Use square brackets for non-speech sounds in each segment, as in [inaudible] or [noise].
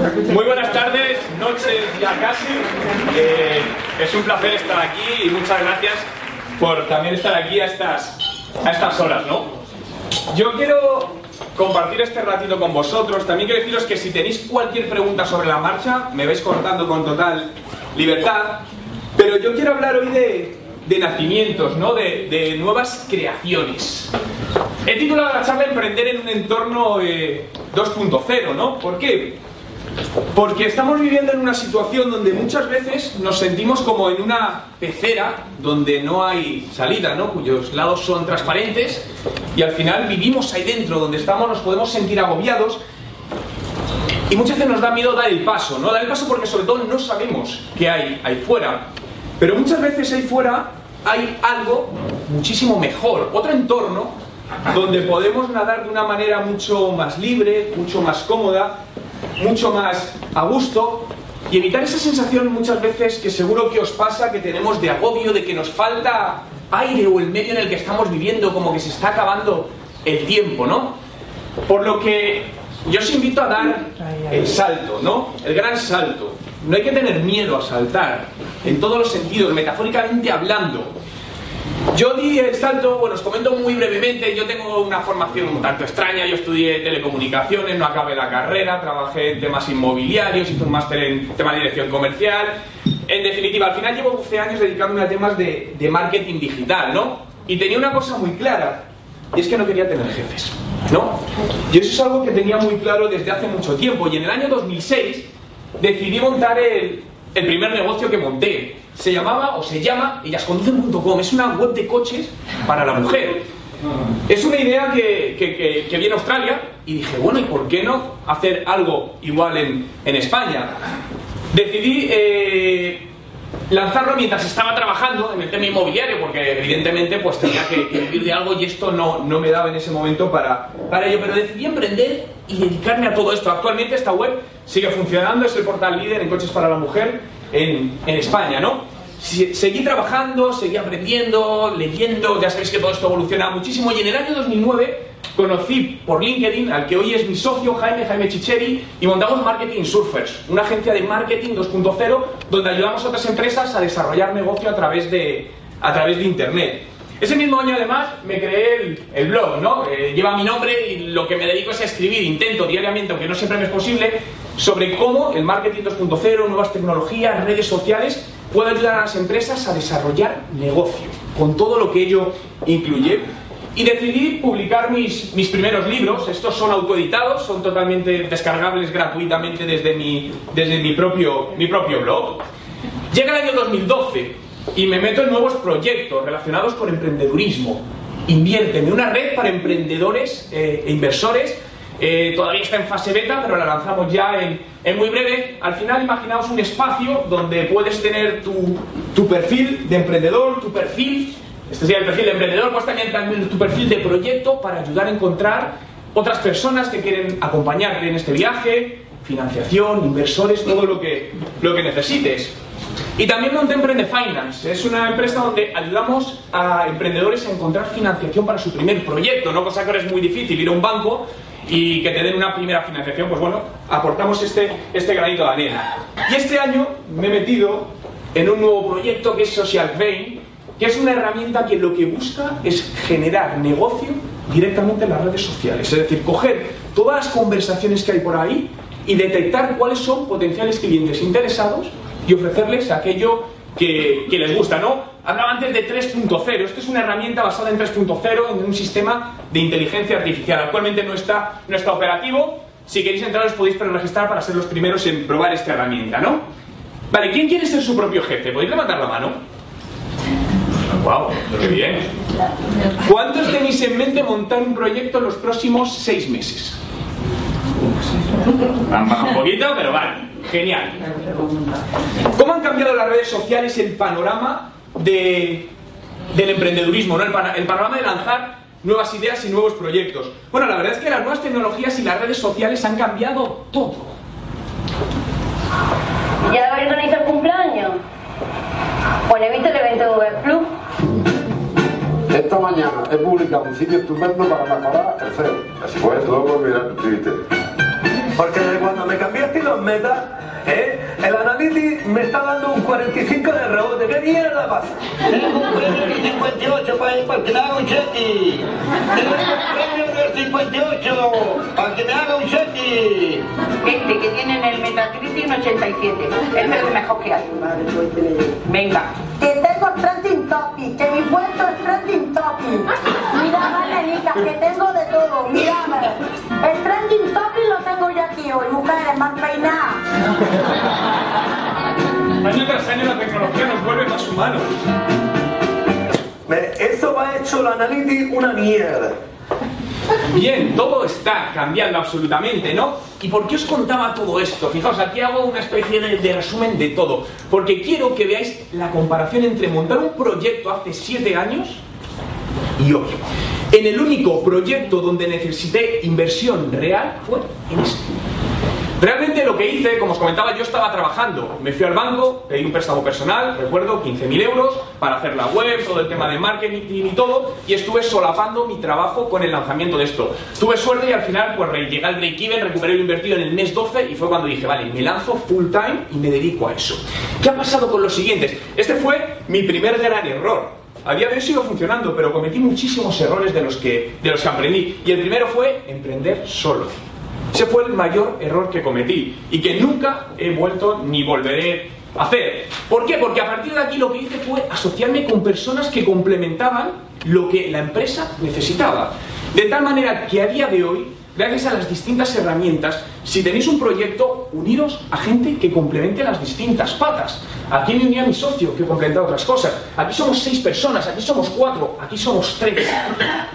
Muy buenas tardes, noches ya casi. Eh, es un placer estar aquí y muchas gracias por también estar aquí a estas, a estas horas, ¿no? Yo quiero compartir este ratito con vosotros. También quiero deciros que si tenéis cualquier pregunta sobre la marcha, me vais cortando con total libertad. Pero yo quiero hablar hoy de, de nacimientos, ¿no? De, de nuevas creaciones. He titulado la charla Emprender en un entorno eh, 2.0, ¿no? ¿Por qué? Porque estamos viviendo en una situación donde muchas veces nos sentimos como en una pecera donde no hay salida, ¿no? Cuyos lados son transparentes y al final vivimos ahí dentro, donde estamos, nos podemos sentir agobiados y muchas veces nos da miedo dar el paso, ¿no? Dar el paso porque sobre todo no sabemos qué hay ahí fuera. Pero muchas veces ahí fuera hay algo muchísimo mejor, otro entorno donde podemos nadar de una manera mucho más libre, mucho más cómoda, mucho más a gusto y evitar esa sensación muchas veces que seguro que os pasa que tenemos de agobio, de que nos falta aire o el medio en el que estamos viviendo, como que se está acabando el tiempo, ¿no? Por lo que yo os invito a dar el salto, ¿no? El gran salto. No hay que tener miedo a saltar, en todos los sentidos, metafóricamente hablando. Yo di el salto, bueno, os comento muy brevemente, yo tengo una formación un tanto extraña, yo estudié telecomunicaciones, no acabé la carrera, trabajé en temas inmobiliarios, hice un máster en temas de dirección comercial. En definitiva, al final llevo 12 años dedicándome a temas de, de marketing digital, ¿no? Y tenía una cosa muy clara, y es que no quería tener jefes, ¿no? Y eso es algo que tenía muy claro desde hace mucho tiempo, y en el año 2006 decidí montar el, el primer negocio que monté. Se llamaba o se llama ellasconducen.com. Es una web de coches para la mujer. Es una idea que, que, que, que vi en Australia y dije, bueno, ¿y por qué no hacer algo igual en, en España? Decidí eh, lanzarlo mientras estaba trabajando en el tema inmobiliario, porque evidentemente pues tenía que, que vivir de algo y esto no, no, me daba en ese momento para, para ello. Pero decidí emprender y dedicarme a todo esto. Actualmente esta web sigue funcionando, es el portal líder en coches para la mujer en, en España, ¿no? Seguí trabajando, seguí aprendiendo, leyendo, ya sabéis que todo esto evoluciona muchísimo y en el año 2009 conocí por LinkedIn al que hoy es mi socio Jaime, Jaime Chicheri, y montamos Marketing Surfers, una agencia de marketing 2.0 donde ayudamos a otras empresas a desarrollar negocio a través de, a través de Internet. Ese mismo año además me creé el, blog, ¿no? Eh, lleva mi nombre y lo que me dedico es a escribir, intento diariamente, aunque no siempre me es posible, sobre cómo el marketing 2.0, nuevas tecnologías, redes sociales puede ayudar a las empresas a desarrollar negocio, con todo lo que ello incluye. Y decidí publicar mis, mis primeros libros, estos son autoeditados, son totalmente descargables gratuitamente desde mi, desde mi, propio, mi propio blog. Llega el año 2012 y me meto en nuevos proyectos relacionados con emprendedurismo. Inviérteme una red para emprendedores eh, e inversores eh, todavía está en fase beta, pero la lanzamos ya en, en, muy breve. Al final, imaginaos un espacio donde puedes tener tu, tu perfil de emprendedor, tu perfil, este sería el perfil de emprendedor, pues también, también tu perfil de proyecto para ayudar a encontrar otras personas que quieren acompañarte en este viaje, financiación, inversores, todo lo que, lo que necesites. Y también monté Emprende Finance. Es una empresa donde ayudamos a emprendedores a encontrar financiación para su primer proyecto, ¿no? Cosa que ahora es muy difícil ir a un banco y que te den una primera financiación, pues bueno, aportamos este, este granito de arena. Y este año me he metido en un nuevo proyecto que es Social Vein, que es una herramienta que lo que busca es generar negocio directamente en las redes sociales. Es decir, coger todas las conversaciones que hay por ahí y detectar cuáles son potenciales clientes interesados y ofrecerles aquello que, que, les gusta, ¿no? Hablaba antes de 3.0. Esto es una herramienta basada en 3.0, en un sistema de inteligencia artificial. Actualmente no está, no está operativo. Si queréis entrar, os podéis preregistrar para ser los primeros en probar esta herramienta, ¿no? Vale, ¿quién quiere ser su propio jefe? ¿Podéis levantar la mano? ¡Wow! ¡Qué bien! ¿Cuántos tenéis en mente montar un proyecto en los próximos seis meses? Han bajado un poquito, pero vale. Genial. ¿Cómo han cambiado las redes sociales el panorama de, del emprendedurismo, ¿no? el, pan, el panorama de lanzar nuevas ideas y nuevos proyectos? Bueno, la verdad es que las nuevas tecnologías y las redes sociales han cambiado todo. ¿Ya habéis organizado el cumpleaños? Bueno, he visto el evento de Google Plus. Mañana he publicado un sitio estupendo para mejorar el cero. Así pues, luego mirar tu Twitter. Porque cuando me cambiaste los metas, ¿eh? el Analytics me está dando un 45 de rebote. ¿Qué mierda pasa? Tengo un premio del 58 para, para que me haga un cheque. Tengo un premio 58 para que me haga un cheque. Este que tiene en el Metacritic un 87. Este es el mejor que hay. Venga. Que tengo trending topic, que mi puesto es trending topic. Mira, Valerita, que tengo de todo, mírame. El trending topic lo tengo yo aquí hoy, mujeres, más peinadas. Año tras año la tecnología nos vuelve más humanos. Eso va hecho el Analytics una mierda. Bien, todo está cambiando absolutamente, ¿no? ¿Y por qué os contaba todo esto? Fijaos, aquí hago una especie de, de resumen de todo. Porque quiero que veáis la comparación entre montar un proyecto hace siete años y hoy. En el único proyecto donde necesité inversión real fue en este. Realmente lo que hice, como os comentaba, yo estaba trabajando. Me fui al banco, pedí un préstamo personal, recuerdo, 15.000 euros, para hacer la web, todo el tema de marketing y todo, y estuve solapando mi trabajo con el lanzamiento de esto. Tuve suerte y al final, pues llegué al break-even, recuperé lo invertido en el mes 12 y fue cuando dije, vale, me lanzo full time y me dedico a eso. ¿Qué ha pasado con los siguientes? Este fue mi primer gran error. A día de hoy sigo funcionando, pero cometí muchísimos errores de los que, de los que aprendí. Y el primero fue emprender solo. Ese fue el mayor error que cometí y que nunca he vuelto ni volveré a hacer. ¿Por qué? Porque a partir de aquí lo que hice fue asociarme con personas que complementaban lo que la empresa necesitaba. De tal manera que a día de hoy, gracias a las distintas herramientas, si tenéis un proyecto, uniros a gente que complemente las distintas patas. Aquí me uní a mi socio que complementa otras cosas. Aquí somos seis personas, aquí somos cuatro, aquí somos tres.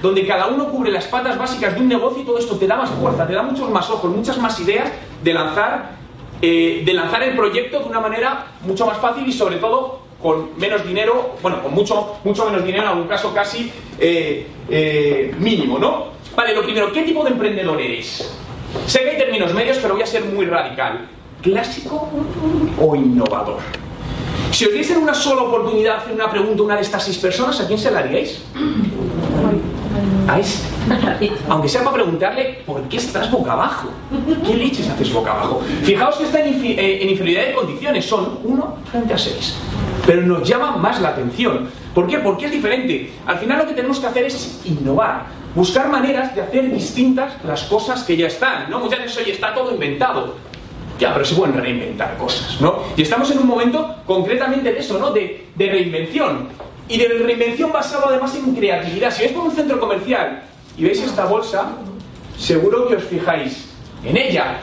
Donde cada uno cubre las patas básicas de un negocio y todo esto te da más fuerza, te da muchos más ojos, muchas más ideas de lanzar, eh, de lanzar el proyecto de una manera mucho más fácil y sobre todo con menos dinero, bueno, con mucho, mucho menos dinero, en algún caso casi eh, eh, mínimo, ¿no? Vale, lo primero, ¿qué tipo de emprendedor eres? Sé que hay términos medios, pero voy a ser muy radical. ¿Clásico o innovador? Si os diesen una sola oportunidad hacer una pregunta a una de estas seis personas, ¿a quién se la haríais? A este. Aunque sea para preguntarle por qué estás boca abajo. ¿Qué leches haces boca abajo? Fijaos que está en, infi- eh, inferioridad de condiciones, son uno frente a seis. Pero nos llama más la atención. ¿Por qué? Porque es diferente. Al final lo que tenemos que hacer es innovar, buscar maneras de hacer distintas las cosas que ya están. ¿no? Muchas veces, oye, está todo inventado. Ya, pero se pueden reinventar cosas, ¿no? Y estamos en un momento concretamente de eso, ¿no? De, de reinvención. Y de reinvención basado además en creatividad. Si vais por un centro comercial y veis esta bolsa, seguro que os fijáis en ella.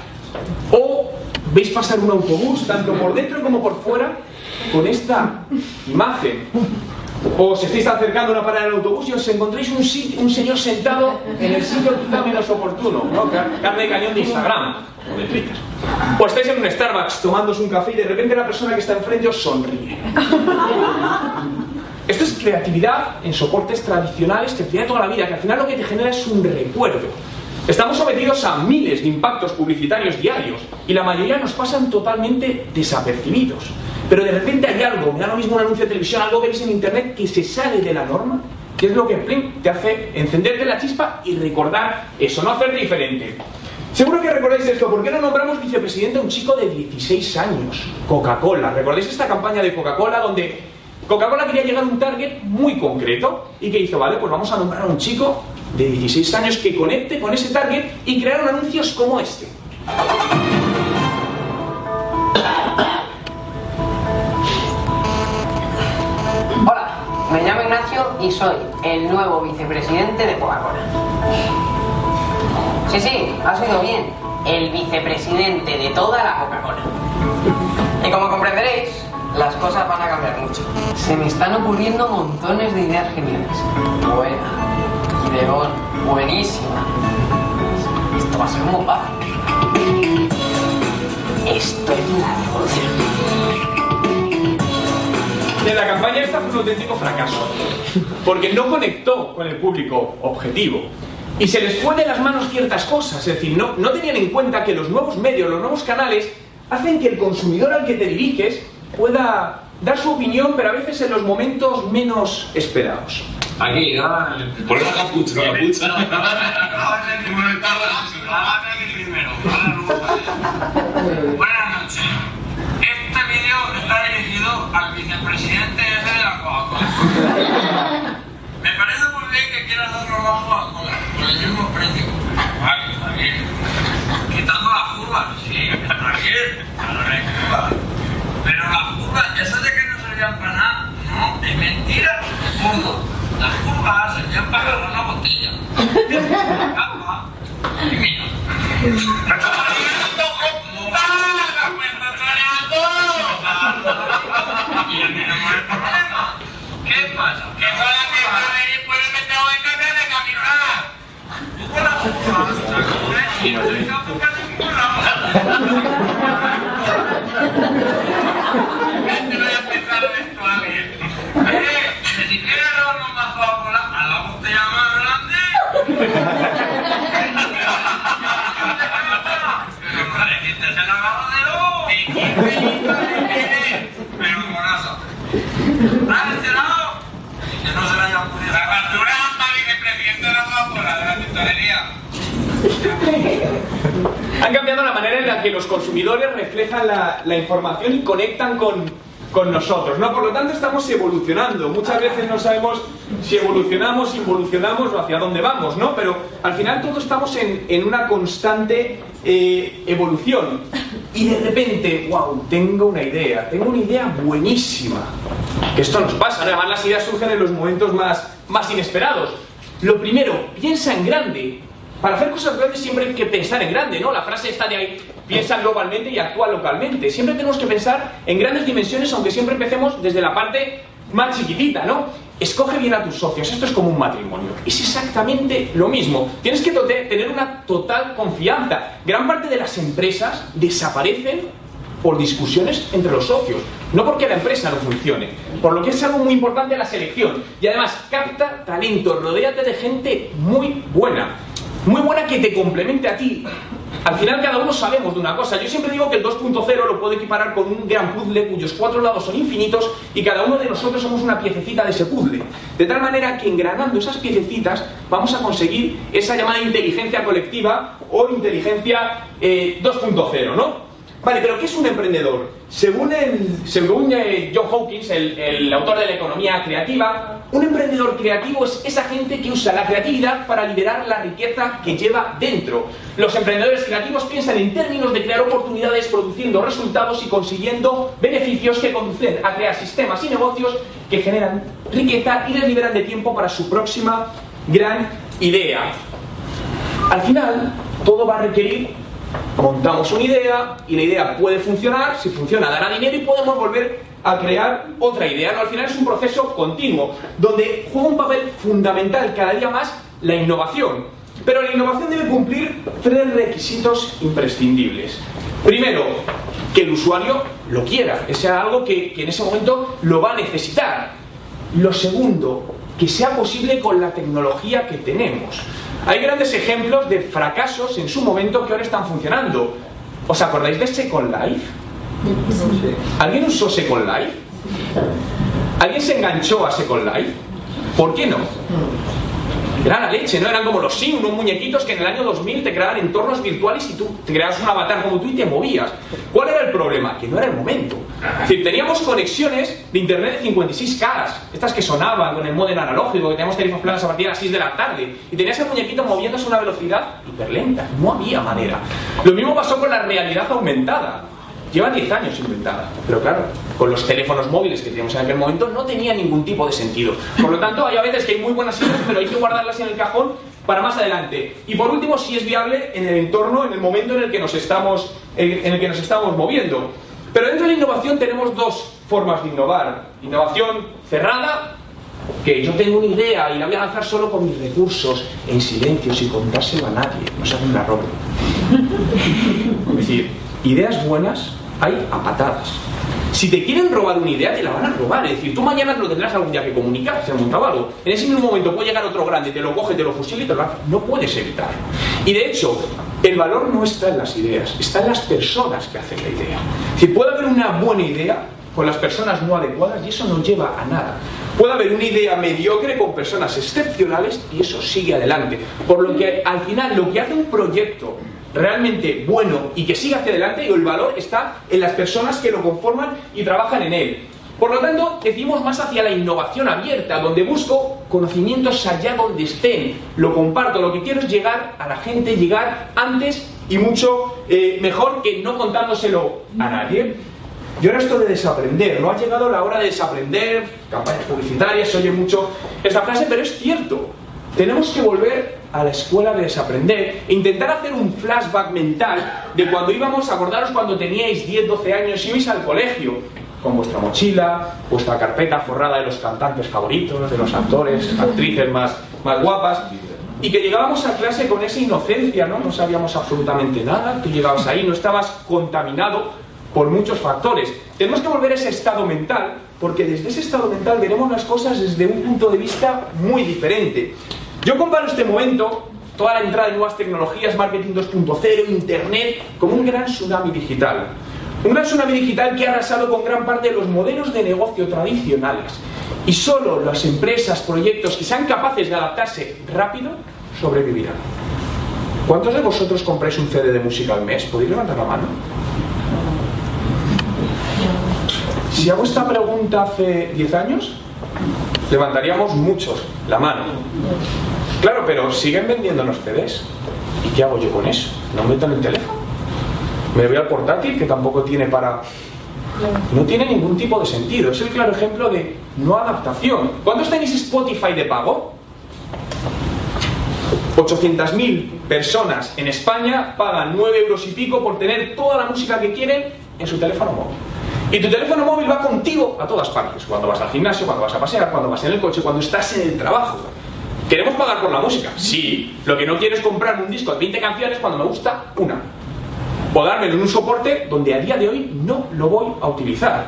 O veis pasar un autobús, tanto por dentro como por fuera, con esta imagen. O os estáis acercando a una parada del autobús y os encontráis un, sit- un señor sentado en el sitio quizá menos oportuno, ¿no? Car- Carne de cañón de Instagram o de Twitter. O estáis en un Starbucks tomándoos un café y de repente la persona que está enfrente os sonríe. [laughs] Esto es creatividad en soportes tradicionales que te da toda la vida, que al final lo que te genera es un recuerdo. Estamos sometidos a miles de impactos publicitarios diarios y la mayoría nos pasan totalmente desapercibidos. Pero de repente hay algo, me da lo mismo un anuncio de televisión, algo que veis en internet que se sale de la norma, que es lo que te hace encenderte la chispa y recordar eso, no hacerte diferente. Seguro que recordáis esto, ¿por qué no nombramos vicepresidente a un chico de 16 años? Coca-Cola. ¿Recordáis esta campaña de Coca-Cola donde Coca-Cola quería llegar a un target muy concreto y que hizo, vale, pues vamos a nombrar a un chico de 16 años que conecte con ese target y crearon anuncios como este. Hola, me llamo Ignacio y soy el nuevo vicepresidente de Coca-Cola. Sí, sí, has oído bien. El vicepresidente de toda la Coca-Cola. Y como comprenderéis, las cosas van a cambiar mucho. Se me están ocurriendo montones de ideas geniales. Buena, ideón, buenísima. Esto va a ser muy fácil. Esto es la. De la campaña esta fue un auténtico fracaso, porque no conectó con el público objetivo. Y se les fue de las manos ciertas cosas, es decir, no, no tenían en cuenta que los nuevos medios, los nuevos canales, hacen que el consumidor al que te diriges pueda dar su opinión, pero a veces en los momentos menos esperados. Aquí, ¿no? Por la capucha, la capucha. Buenas noches. Este vídeo está dirigido al vicepresidente de la Coca-Cola. Me parece muy bien que quieras dar trabajo a Coca por el mismo precio. Vale, está bien. Quitando las curvas, sí, está bien. Pero las curvas, eso de que no servían para nada, no, es mentira. ¿Cómo? Las curvas servían para la botella. La capa. Y mira. ¿Qué pasa? Que solamente puedes meter en cambio de caminar. Con la curva, y Han cambiado la manera en la que los consumidores reflejan la, la información y conectan con, con nosotros, ¿no? Por lo tanto, estamos evolucionando. Muchas veces no sabemos si evolucionamos, involucionamos o hacia dónde vamos, ¿no? Pero al final todos estamos en, en una constante eh, evolución. Y de repente, wow, tengo una idea, tengo una idea buenísima. Que esto nos pasa. Además las ideas surgen en los momentos más, más inesperados. Lo primero, piensa en grande. Para hacer cosas grandes siempre hay que pensar en grande, ¿no? La frase está de ahí, piensa globalmente y actúa localmente. Siempre tenemos que pensar en grandes dimensiones, aunque siempre empecemos desde la parte más chiquitita, ¿no? Escoge bien a tus socios, esto es como un matrimonio. Es exactamente lo mismo. Tienes que tener una total confianza. Gran parte de las empresas desaparecen por discusiones entre los socios, no porque la empresa no funcione, por lo que es algo muy importante la selección. Y además, capta talento, rodéate de gente muy buena, muy buena que te complemente a ti. Al final cada uno sabemos de una cosa. Yo siempre digo que el 2.0 lo puedo equiparar con un gran puzzle cuyos cuatro lados son infinitos y cada uno de nosotros somos una piececita de ese puzzle. De tal manera que engranando esas piececitas vamos a conseguir esa llamada inteligencia colectiva o inteligencia eh, 2.0, ¿no? Vale, pero ¿qué es un emprendedor? Según, el, según eh, John Hawkins, el autor de la economía creativa, un emprendedor creativo es esa gente que usa la creatividad para liderar la riqueza que lleva dentro. Los emprendedores creativos piensan en términos de crear oportunidades, produciendo resultados y consiguiendo beneficios que conducen a crear sistemas y negocios que generan riqueza y les liberan de tiempo para su próxima gran idea. Al final, todo va a requerir montamos una idea y la idea puede funcionar, si funciona dará dinero y podemos volver a crear otra idea. Al final es un proceso continuo, donde juega un papel fundamental cada día más la innovación. Pero la innovación debe cumplir tres requisitos imprescindibles. Primero, que el usuario lo quiera, que sea algo que, que en ese momento lo va a necesitar. Lo segundo, que sea posible con la tecnología que tenemos. Hay grandes ejemplos de fracasos en su momento que ahora están funcionando. ¿Os acordáis de Second Life? ¿Alguien usó Second Life? ¿Alguien se enganchó a Second Life? ¿Por qué no? Era la leche, ¿no? Eran como los Sims, unos muñequitos que en el año 2000 te creaban entornos virtuales y tú te creabas un avatar como tú y te movías. ¿Cuál era el problema? Que no era el momento. Es decir, teníamos conexiones de internet de 56 caras, estas que sonaban con el modem analógico, que teníamos tarifas planas a partir de las 6 de la tarde, y tenías el muñequito moviéndose a una velocidad hiperlenta. No había manera. Lo mismo pasó con la realidad aumentada. Lleva 10 años inventada, pero claro, con los teléfonos móviles que teníamos en aquel momento no tenía ningún tipo de sentido. Por lo tanto, hay a veces que hay muy buenas ideas, pero hay que guardarlas en el cajón para más adelante. Y por último, si es viable en el entorno, en el momento en el que nos estamos, en el que nos estamos moviendo. Pero dentro de la innovación tenemos dos formas de innovar. Innovación cerrada, que yo tengo una idea y la voy a lanzar solo con mis recursos, en silencio, sin contárselo a nadie, no se me la roben. Es decir, ideas buenas hay a patadas. Si te quieren robar una idea, te la van a robar. Es decir, tú mañana lo tendrás algún día que comunicar, se ha montado algo. En ese mismo momento puede llegar otro grande, te lo coge, te lo fusila y te. No puedes evitarlo. Y de hecho, el valor no está en las ideas, está en las personas que hacen la idea. Si puede haber una buena idea con las personas no adecuadas y eso no lleva a nada. Puede haber una idea mediocre con personas excepcionales y eso sigue adelante. Por lo que al final lo que hace un proyecto realmente bueno y que siga hacia adelante y el valor está en las personas que lo conforman y trabajan en él. Por lo tanto, decimos más hacia la innovación abierta, donde busco conocimientos allá donde estén, lo comparto, lo que quiero es llegar a la gente, llegar antes y mucho eh, mejor que no contándoselo a nadie. Y ahora esto de desaprender, no ha llegado la hora de desaprender, campañas publicitarias, se oye mucho esta frase, pero es cierto. Tenemos que volver a la escuela de desaprender e intentar hacer un flashback mental de cuando íbamos, acordaros cuando teníais 10, 12 años y ibais al colegio, con vuestra mochila, vuestra carpeta forrada de los cantantes favoritos, de los actores, actrices más, más guapas, y que llegábamos a clase con esa inocencia, ¿no? No sabíamos absolutamente nada, tú llegabas ahí, no estabas contaminado por muchos factores. Tenemos que volver a ese estado mental, porque desde ese estado mental veremos las cosas desde un punto de vista muy diferente. Yo comparo este momento, toda la entrada de nuevas tecnologías, marketing 2.0, internet, como un gran tsunami digital. Un gran tsunami digital que ha arrasado con gran parte de los modelos de negocio tradicionales. Y solo las empresas, proyectos que sean capaces de adaptarse rápido sobrevivirán. ¿Cuántos de vosotros compráis un CD de música al mes? ¿Podéis levantar la mano? Si hago esta pregunta hace 10 años, levantaríamos muchos la mano. Claro, pero siguen vendiendo los CDs. ¿Y qué hago yo con eso? ¿No meto en el teléfono? Me voy al portátil que tampoco tiene para... No tiene ningún tipo de sentido. Es el claro ejemplo de no adaptación. ¿Cuántos tenéis Spotify de pago? 800.000 personas en España pagan 9 euros y pico por tener toda la música que quieren en su teléfono móvil. Y tu teléfono móvil va contigo a todas partes. Cuando vas al gimnasio, cuando vas a pasear, cuando vas en el coche, cuando estás en el trabajo. ¿Queremos pagar por la música? Sí. Lo que no quiero es comprar un disco de 20 canciones cuando me gusta una o dármelo en un soporte donde a día de hoy no lo voy a utilizar.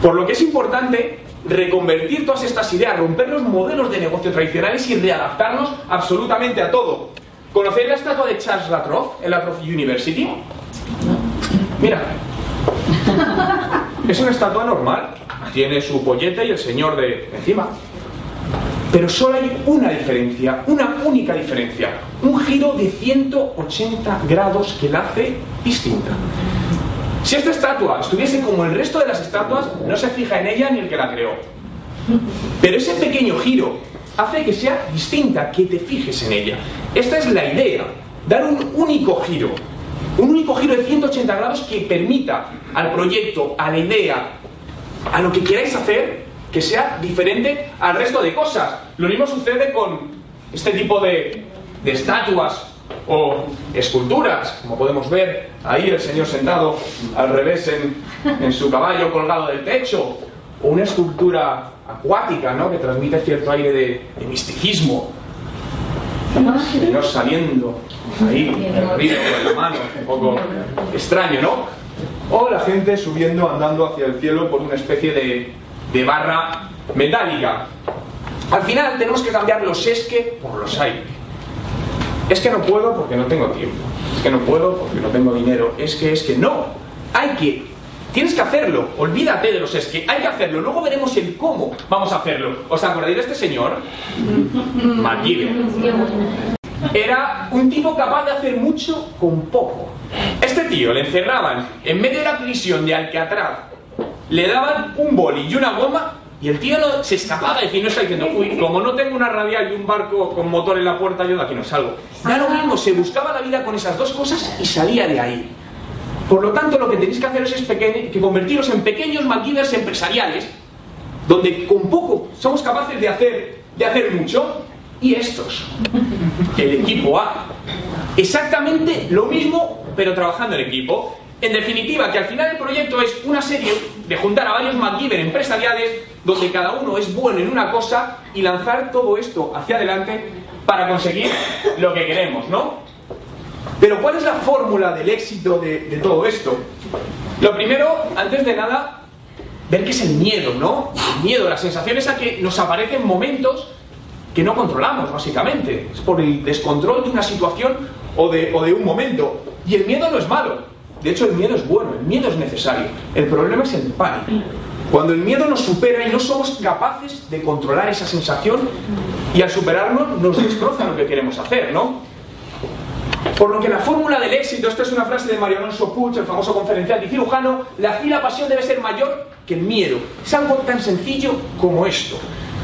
Por lo que es importante reconvertir todas estas ideas, romper los modelos de negocio tradicionales y readaptarnos absolutamente a todo. ¿Conocéis la estatua de Charles Latroff en Latroff University? Mira, es una estatua normal, tiene su pollete y el señor de encima. Pero solo hay una diferencia, una única diferencia. Un giro de 180 grados que la hace distinta. Si esta estatua estuviese como el resto de las estatuas, no se fija en ella ni el que la creó. Pero ese pequeño giro hace que sea distinta, que te fijes en ella. Esta es la idea, dar un único giro. Un único giro de 180 grados que permita al proyecto, a la idea, a lo que queráis hacer, que sea diferente al resto de cosas. Lo mismo sucede con este tipo de, estatuas o esculturas, como podemos ver ahí el señor sentado al revés en, su caballo colgado del techo, o una escultura acuática, ¿no? que transmite cierto aire de, misticismo. Señor saliendo ahí el río con la mano, un poco extraño, ¿no? O la gente subiendo, andando hacia el cielo por una especie de de barra metálica. Al final tenemos que cambiar los es que por los hay. Es que no puedo porque no tengo tiempo. Es que no puedo porque no tengo dinero. Es que, es que no. Hay que. Tienes que hacerlo. Olvídate de los es que. Hay que hacerlo. Luego veremos el cómo vamos a hacerlo. ¿Os acordáis de este señor? [laughs] McGibbon. Era un tipo capaz de hacer mucho con poco. Este tío le encerraban en medio de la prisión de Alcatraz le daban un boli y una goma y el tío no, se escapaba y no está diciendo, uy, como no tengo una radial y un barco con motor en la puerta, yo de aquí no salgo. Ya lo mismo, se buscaba la vida con esas dos cosas y salía de ahí. Por lo tanto, lo que tenéis que hacer es que convertiros en pequeños maquinarias empresariales, donde con poco somos capaces de hacer, de hacer mucho, y estos, el equipo A. Exactamente lo mismo, pero trabajando en equipo. En definitiva, que al final el proyecto es una serie de juntar a varios MacGyver empresariales donde cada uno es bueno en una cosa y lanzar todo esto hacia adelante para conseguir lo que queremos, ¿no? Pero ¿cuál es la fórmula del éxito de, todo esto? Lo primero, antes de nada, ver qué es el miedo, ¿no? El miedo, la sensación esa que nos aparecen momentos que no controlamos, básicamente. Es por el descontrol de una situación o de, o de un momento. Y el miedo no es malo. De hecho, el miedo es bueno, el miedo es necesario. El problema es el pánico. Cuando el miedo nos supera y no somos capaces de controlar esa sensación y al superarlo nos destroza lo que queremos hacer, ¿no? Por lo que la fórmula del éxito, esta es una frase de Mario Alonso Puig, el famoso conferencial y cirujano, la y la pasión debe ser mayor que el miedo. Es algo tan sencillo como esto.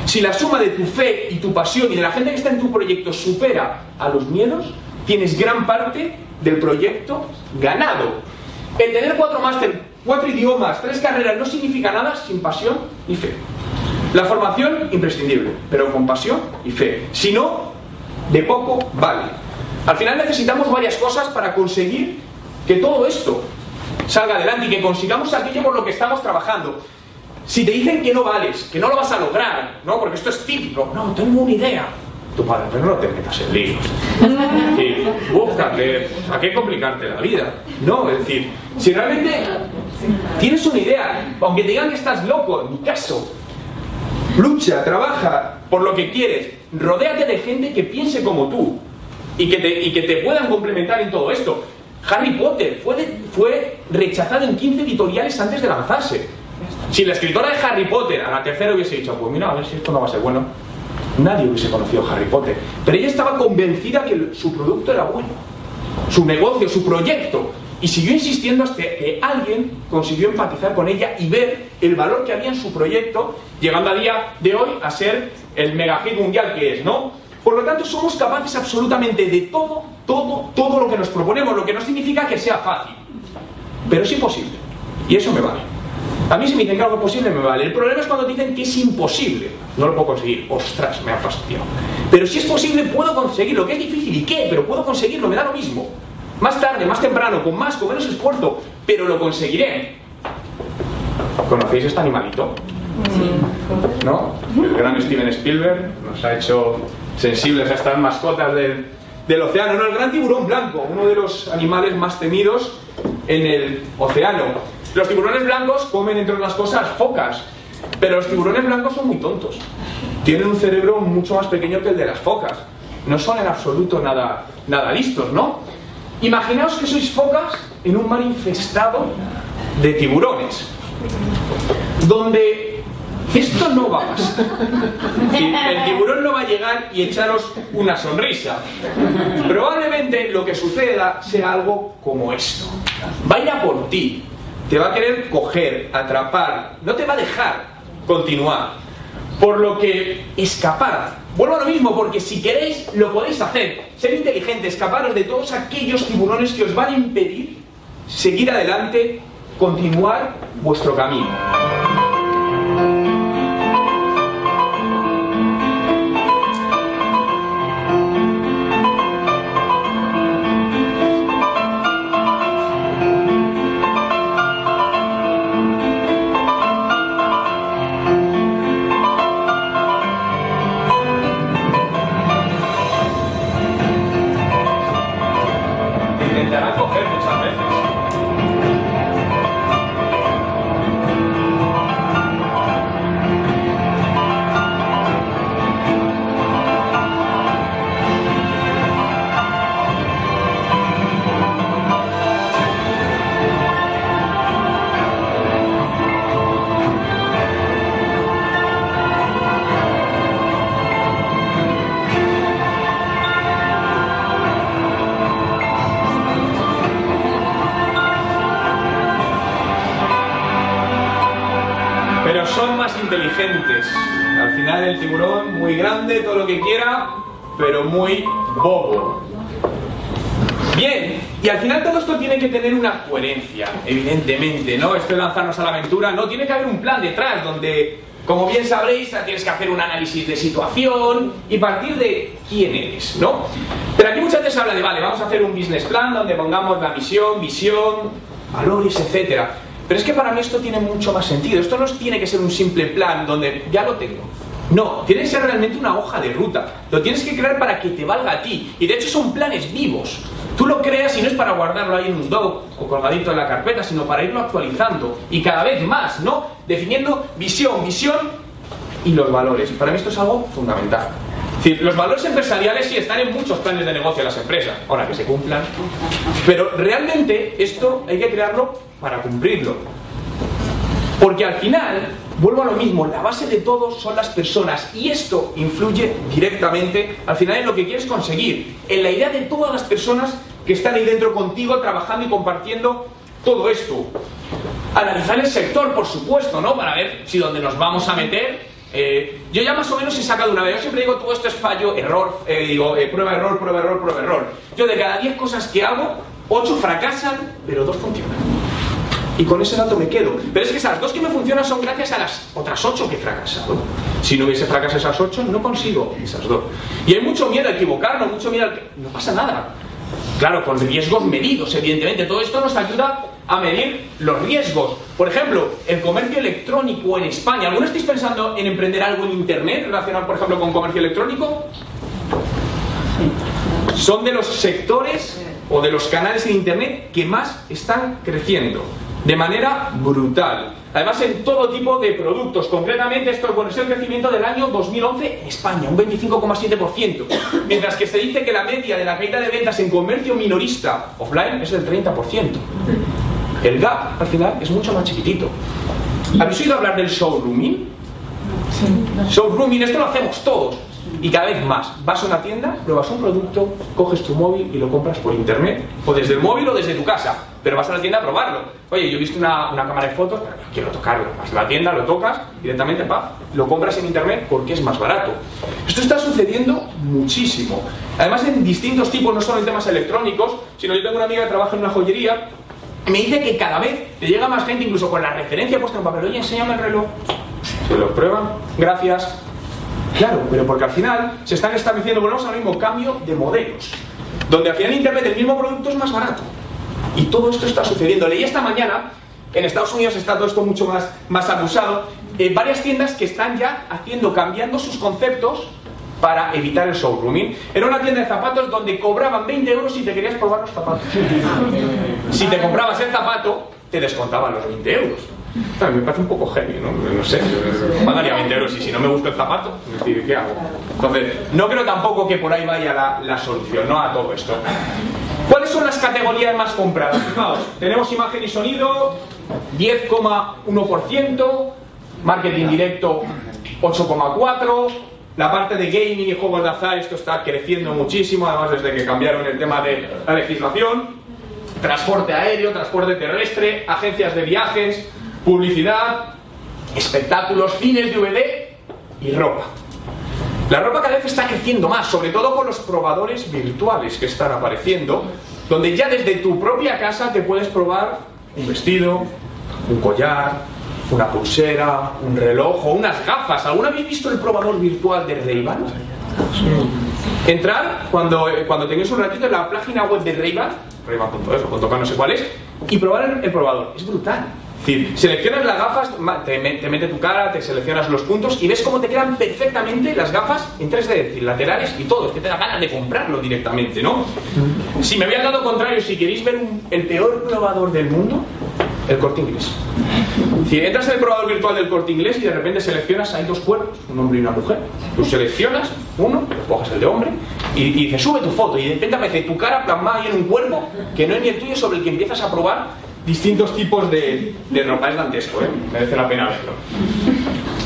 Si la suma de tu fe y tu pasión y de la gente que está en tu proyecto supera a los miedos, tienes gran parte del proyecto ganado. El tener cuatro máster, cuatro idiomas, tres carreras no significa nada sin pasión y fe. La formación, imprescindible, pero con pasión y fe. Si no, de poco vale. Al final necesitamos varias cosas para conseguir que todo esto salga adelante y que consigamos aquello por lo que estamos trabajando. Si te dicen que no vales, que no lo vas a lograr, ¿no? Porque esto es típico. No, tengo una idea. Tu padre, pero no te metas en líos. Y búscate, ¿a qué complicarte la vida? No, es decir, si realmente tienes una idea, aunque te digan que estás loco, en mi caso, lucha, trabaja por lo que quieres, rodéate de gente que piense como tú y que te, y que te puedan complementar en todo esto. Harry Potter fue, fue rechazado en 15 editoriales antes de lanzarse. Si la escritora de Harry Potter a la tercera hubiese dicho, pues mira, a ver si esto no va a ser bueno, nadie hubiese conocido Harry Potter. Pero ella estaba convencida que su producto era bueno, su negocio, su proyecto. Y siguió insistiendo hasta que alguien consiguió empatizar con ella y ver el valor que había en su proyecto, llegando a día de hoy a ser el mega hit mundial que es, ¿no? Por lo tanto, somos capaces absolutamente de todo, todo, todo lo que nos proponemos, lo que no significa que sea fácil. Pero es imposible. Y eso me vale. A mí si me dicen que algo es posible, me vale. El problema es cuando te dicen que es imposible. No lo puedo conseguir. Ostras, me ha fastidiado. Pero si es posible, puedo conseguirlo. Que es difícil. ¿Y qué? Pero puedo conseguirlo. Me da lo mismo. Más tarde, más temprano, con más, con menos esfuerzo. Pero lo conseguiré. ¿Conocéis este animalito? ¿No? El gran Steven Spielberg nos ha hecho sensibles a estas mascotas del, del océano. No, el gran tiburón blanco, uno de los animales más temidos en el océano. Los tiburones blancos comen, entre otras cosas, focas. Pero los tiburones blancos son muy tontos. Tienen un cerebro mucho más pequeño que el de las focas. No son en absoluto nada, nada listos, ¿no? Imaginaos que sois focas en un mar infestado de tiburones donde esto no va a pasar. El tiburón no va a llegar y echaros una sonrisa. Probablemente lo que suceda sea algo como esto. Va a ir a por ti, te va a querer coger, atrapar, no te va a dejar continuar. Por lo que escapar. Vuelvo a lo mismo, porque si queréis, lo podéis hacer. Ser inteligentes, escaparos de todos aquellos tiburones que os van a impedir seguir adelante, continuar vuestro camino. Pero muy bobo. Bien, y al final todo esto tiene que tener una coherencia, evidentemente, ¿no? Esto de lanzarnos a la aventura, no, tiene que haber un plan detrás donde, como bien sabréis, tienes que hacer un análisis de situación y partir de quién eres, ¿no? Pero aquí muchas veces habla de, vale, vamos a hacer un business plan donde pongamos la misión, visión, valores, etcétera. Pero es que para mí esto tiene mucho más sentido. Esto no tiene que ser un simple plan donde ya lo tengo. No, tiene que ser realmente una hoja de ruta. Lo tienes que crear para que te valga a ti. Y de hecho son planes vivos. Tú lo creas y no es para guardarlo ahí en un doc o colgadito en la carpeta, sino para irlo actualizando. Y cada vez más, ¿no? Definiendo visión, visión y los valores. Para mí esto es algo fundamental. Los valores empresariales sí están en muchos planes de negocio de las empresas, ahora que se cumplan. Pero realmente esto hay que crearlo para cumplirlo. Porque al final, vuelvo a lo mismo, la base de todo son las personas y esto influye directamente al final en lo que quieres conseguir, en la idea de todas las personas que están ahí dentro contigo trabajando y compartiendo todo esto. Analizar el sector, por supuesto, ¿no? Para ver si donde nos vamos a meter. eh, yo ya más o menos he sacado una vez. Yo siempre digo todo esto es fallo, error, eh, digo eh, prueba, error, prueba, error, prueba, error. Yo de cada 10 cosas que hago, 8 fracasan, pero 2 funcionan. Y con ese dato me quedo. Pero es que esas dos que me funcionan son gracias a las otras 8 que he fracasado. Si no hubiese fracasado esas 8, no consigo esas dos. Y hay mucho miedo a equivocarnos, mucho miedo a. No pasa nada. Claro, con riesgos medidos, evidentemente. Todo esto nos ayuda a medir los riesgos. Por ejemplo, el comercio electrónico en España. ¿Alguno estáis pensando en emprender algo en Internet relacionado, por ejemplo, con comercio electrónico? Son de los sectores o de los canales en Internet que más están creciendo. De manera brutal. Además, en todo tipo de productos. Concretamente, esto bueno, es el crecimiento del año 2011 en España, un 25,7%. Mientras que se dice que la media de la caída de ventas en comercio minorista offline es del 30%. El gap, al final, es mucho más chiquitito. ¿Habéis oído hablar del showrooming? Showrooming, esto lo hacemos todos. Y cada vez más. Vas a una tienda, pruebas un producto, coges tu móvil y lo compras por internet. O desde el móvil o desde tu casa. Pero vas a la tienda a probarlo. Oye, yo he visto una, una cámara de fotos, pero quiero tocarlo. Vas a la tienda, lo tocas, directamente, pa, lo compras en internet porque es más barato. Esto está sucediendo muchísimo. Además, en distintos tipos, no solo en temas electrónicos, sino yo tengo una amiga que trabaja en una joyería me dice que cada vez le llega más gente, incluso con la referencia puesta en papel. Oye, enséñame el reloj. Se lo prueban, gracias. Claro, pero porque al final se están estableciendo, volvemos al mismo cambio de modelos. Donde al final Internet el mismo producto es más barato. Y todo esto está sucediendo. Leí esta mañana, en Estados Unidos está todo esto mucho más, más abusado, eh, varias tiendas que están ya haciendo, cambiando sus conceptos para evitar el showrooming. Era una tienda de zapatos donde cobraban 20 euros si te querías probar los zapatos. Si te comprabas el zapato, te descontaban los 20 euros. Me parece un poco heavy, ¿no? No sé, pagaría 20 euros y si no me gusta el zapato, es decir, ¿qué hago? Entonces, no creo tampoco que por ahí vaya la, la solución, ¿no? A todo esto. ¿Cuáles son las categorías más compradas? Fijaos, tenemos imagen y sonido, 10,1%, marketing directo, 8,4%, la parte de gaming y juegos de azar, esto está creciendo muchísimo, además desde que cambiaron el tema de la legislación, transporte aéreo, transporte terrestre, agencias de viajes, publicidad, espectáculos, cines DVD y ropa. La ropa cada vez está creciendo más, sobre todo con los probadores virtuales que están apareciendo, donde ya desde tu propia casa te puedes probar un vestido, un collar, una pulsera, un reloj o unas gafas. ¿Alguna habéis visto el probador virtual de Ray-Ban? Entrar cuando, eh, cuando tengáis un ratito en la página web de Ray-Ban, rayban.es o .com, no sé cuál es, y probar el probador. Es brutal. Decir, seleccionas las gafas, te, te mete tu cara, te seleccionas los puntos y ves cómo te quedan perfectamente las gafas en 3D, es decir, laterales y todo. Es que te da ganas de comprarlo directamente, ¿no? Si me había dado contrario, si queréis ver un- el peor probador del mundo, el corte inglés. Si entras en el probador virtual del corte inglés y de repente seleccionas, hay dos cuerpos, un hombre y una mujer. Tú seleccionas uno, coges el de hombre y, y dices, sube tu foto. Y de repente aparece tu cara plasmada ahí en un cuerpo que no es ni el tuyo, sobre el que empiezas a probar distintos tipos de, ropa. Es dantesco, ¿eh? Merece la pena verlo.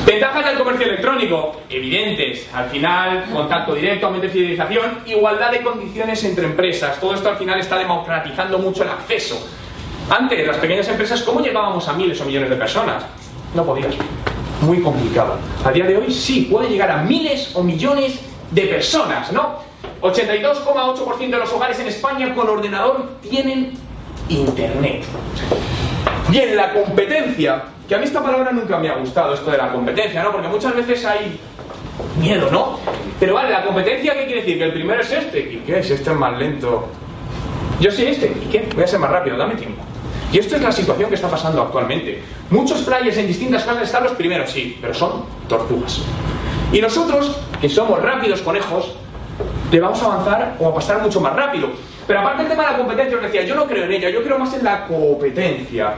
Ventajas del comercio electrónico, evidentes. Al final, contacto directo, aumento de fidelización, igualdad de condiciones entre empresas. Todo esto al final está democratizando mucho el acceso. Antes, las pequeñas empresas, ¿cómo llegábamos a miles o millones de personas? No podías. Muy complicado. A día de hoy sí, puede llegar a miles o millones de personas, ¿no? 82,8% de los hogares en España con ordenador tienen internet. Bien, la competencia, que a mí esta palabra nunca me ha gustado, esto de la competencia, ¿no? Porque muchas veces hay miedo, ¿no? Pero vale, la competencia, ¿qué quiere decir? Que el primero es este. ¿Y qué? Si este es más lento. Yo soy este. ¿Y qué? Voy a ser más rápido, dame tiempo. Y esto es la situación que está pasando actualmente. Muchos players en distintas casas están los primeros, sí, pero son tortugas. Y nosotros, que somos rápidos conejos, le vamos a avanzar o a pasar mucho más rápido. Pero aparte del tema de la competencia, os decía, yo no creo en ella, yo creo más en la competencia,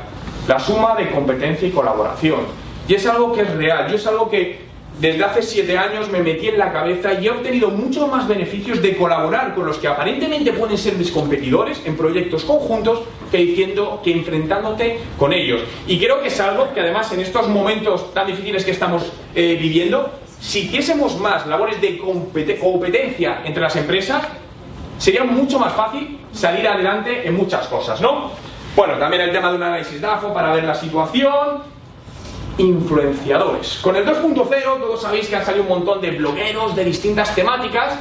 la suma de competencia y colaboración. Y es algo que es real, yo es algo que desde hace siete años me metí en la cabeza y he obtenido muchos más beneficios de colaborar con los que aparentemente pueden ser mis competidores en proyectos conjuntos que diciendo que enfrentándote con ellos. Y creo que es algo que además en estos momentos tan difíciles que estamos eh, viviendo, si hiciésemos más labores de compete- competencia entre las empresas, sería mucho más fácil salir adelante en muchas cosas, ¿no? Bueno, también el tema de un análisis DAFO para ver la situación. Influenciadores. Con el 2.0 todos sabéis que han salido un montón de blogueros de distintas temáticas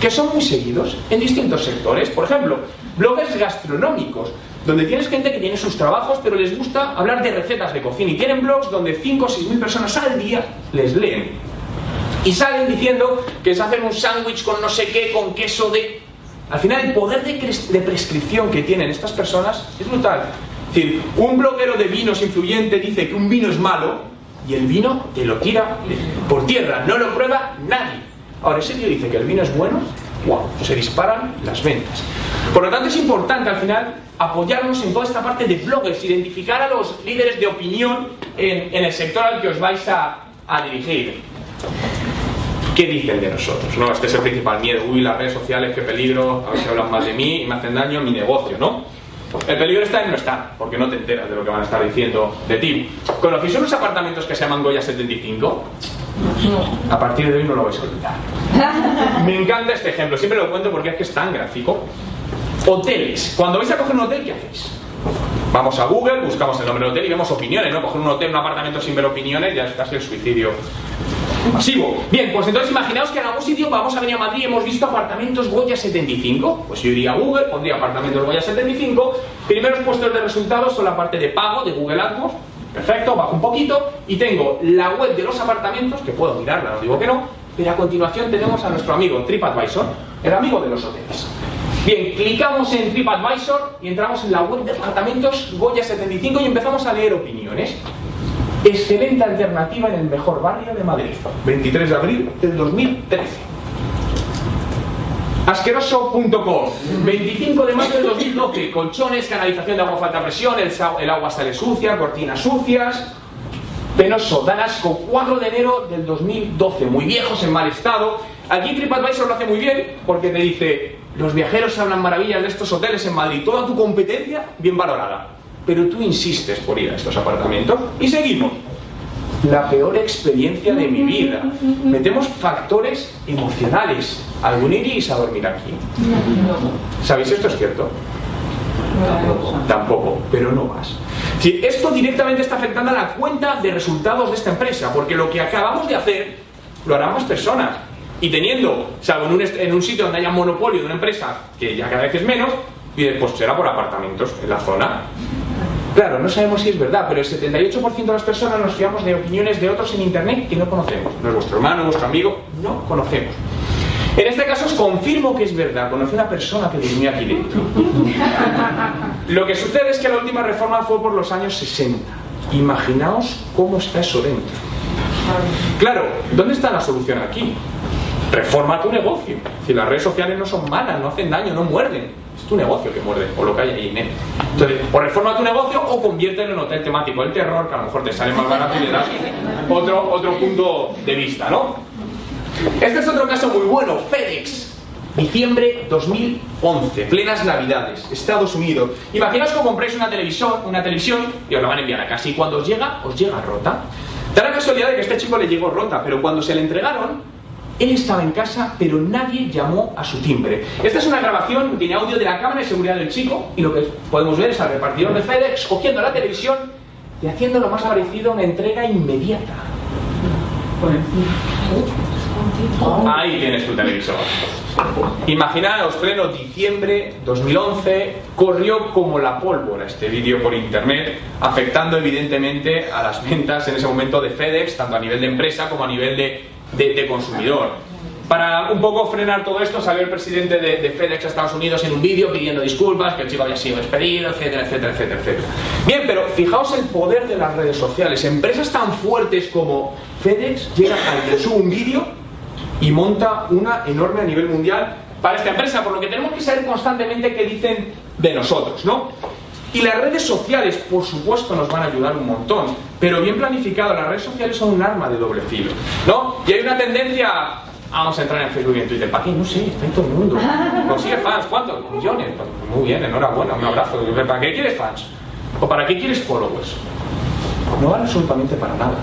que son muy seguidos en distintos sectores. Por ejemplo, bloggers gastronómicos, donde tienes gente que tiene sus trabajos, pero les gusta hablar de recetas de cocina y tienen blogs donde 5 o 6 mil personas al día les leen. Y salen diciendo que se hacen un sándwich con no sé qué, con queso de... Al final el poder de, prescripción que tienen estas personas es brutal. Es decir, un bloguero de vinos influyente dice que un vino es malo y el vino te lo tira por tierra, no lo prueba nadie. Ahora, ese tío dice que el vino es bueno, wow, se disparan las ventas. Por lo tanto, es importante al final apoyarnos en toda esta parte de bloggers, identificar a los líderes de opinión en, el sector al que os vais a dirigir. ¿Qué dicen de nosotros? ¿no? Este es el principal miedo. Uy, las redes sociales, qué peligro, a ver si hablan más de mí y me hacen daño a mi negocio, ¿no? El peligro está en no estar, porque no te enteras de lo que van a estar diciendo de ti. ¿Conocéis unos apartamentos que se llaman Goya 75? A partir de hoy no lo vais a olvidar. [laughs] Me encanta este ejemplo, siempre lo cuento porque es que es tan gráfico. Hoteles. Cuando vais a coger un hotel, ¿qué hacéis? Vamos a Google, buscamos el nombre del hotel y vemos opiniones, ¿no? Coger un hotel, un apartamento sin ver opiniones, ya es casi el suicidio masivo. Bien, pues entonces imaginaos que en algún sitio vamos a venir a Madrid y hemos visto apartamentos Goya 75. Pues yo iría a Google, pondría apartamentos Goya 75. Primeros puestos de resultados son la parte de pago de Google AdWords. Perfecto, bajo un poquito y tengo la web de los apartamentos, que puedo mirarla, no digo que no, pero a continuación tenemos a nuestro amigo TripAdvisor, el amigo de los hoteles. Bien, clicamos en TripAdvisor y entramos en la web de apartamentos Goya 75 y empezamos a leer opiniones. Excelente alternativa en el mejor barrio de Madrid. 23 de abril del 2013. Asqueroso.com 25 de mayo del 2012 Colchones, canalización de agua a alta presión el, agua sale sucia, cortinas sucias. Penoso, dan asco 4 de enero del 2012 Muy viejos, en mal estado. Aquí TripAdvisor lo hace muy bien Porque te dice Los viajeros hablan maravillas de estos hoteles en Madrid. Toda tu competencia bien valorada Pero tú insistes por ir a estos apartamentos Y seguimos la peor experiencia de mi vida. Metemos factores emocionales. ¿Algún iréis a dormir aquí? ¿Sabéis esto es cierto? Tampoco, pero no más. Si esto directamente está afectando a la cuenta de resultados de esta empresa, porque lo que acabamos de hacer lo harán más personas. Y teniendo, salvo en un, en un sitio donde haya monopolio de una empresa, que ya cada vez es menos, pues será por apartamentos en la zona. Claro, no sabemos si es verdad, pero el 78% de las personas nos fiamos de opiniones de otros en Internet que no conocemos. No es vuestro hermano, vuestro amigo, no conocemos. En este caso os confirmo que es verdad, conocí a una persona que durmió aquí dentro. [laughs] Lo que sucede es que la última reforma fue por los años 60. Imaginaos cómo está eso dentro. Claro, ¿dónde está la solución aquí? Reforma tu negocio. Si las redes sociales no son malas, no hacen daño, no muerden. Es tu negocio que muerde, o lo que hay ahí en Entonces, o reforma tu negocio o conviértelo en hotel temático. El terror, que a lo mejor te sale más barato y le das otro, otro punto de vista, ¿no? Este es otro caso muy bueno, FedEx. Diciembre 2011, plenas navidades, Estados Unidos. Imaginaos que compráis una televisión, una televisión y os la van a enviar a casa y cuando os llega, os llega rota. Da la casualidad de que este chico le llegó rota, pero cuando se le entregaron, él estaba en casa, pero nadie llamó a su timbre. Esta es una grabación, tiene audio de la cámara de seguridad del chico, y lo que podemos ver es al repartidor de FedEx cogiendo la televisión y haciendo lo más parecido a una entrega inmediata. Ahí tienes tu televisor. Imaginaos, pleno diciembre 2011, corrió como la pólvora este vídeo por internet, afectando evidentemente a las ventas en ese momento de FedEx, tanto a nivel de empresa como a nivel de, de, consumidor. Para un poco frenar todo esto, salió el presidente de, de FedEx a Estados Unidos en un vídeo pidiendo disculpas, que el chico había sido despedido, etcétera, etcétera, etcétera, etcétera. Bien, pero fijaos el poder de las redes sociales. Empresas tan fuertes como FedEx llegan a sube un vídeo y monta una enorme a nivel mundial para esta empresa, por lo que tenemos que saber constantemente qué dicen de nosotros, ¿no? Y las redes sociales, por supuesto, nos van a ayudar un montón, pero bien planificado, las redes sociales son un arma de doble filo, ¿no? Y hay una tendencia Vamos a entrar en Facebook y en Twitter. ¿Para qué? No sé, está en todo el mundo. ¿Consigue fans? ¿Cuántos? Millones. Pues muy bien, enhorabuena, un abrazo. ¿Para qué quieres fans? ¿O para qué quieres followers? No vale absolutamente para nada.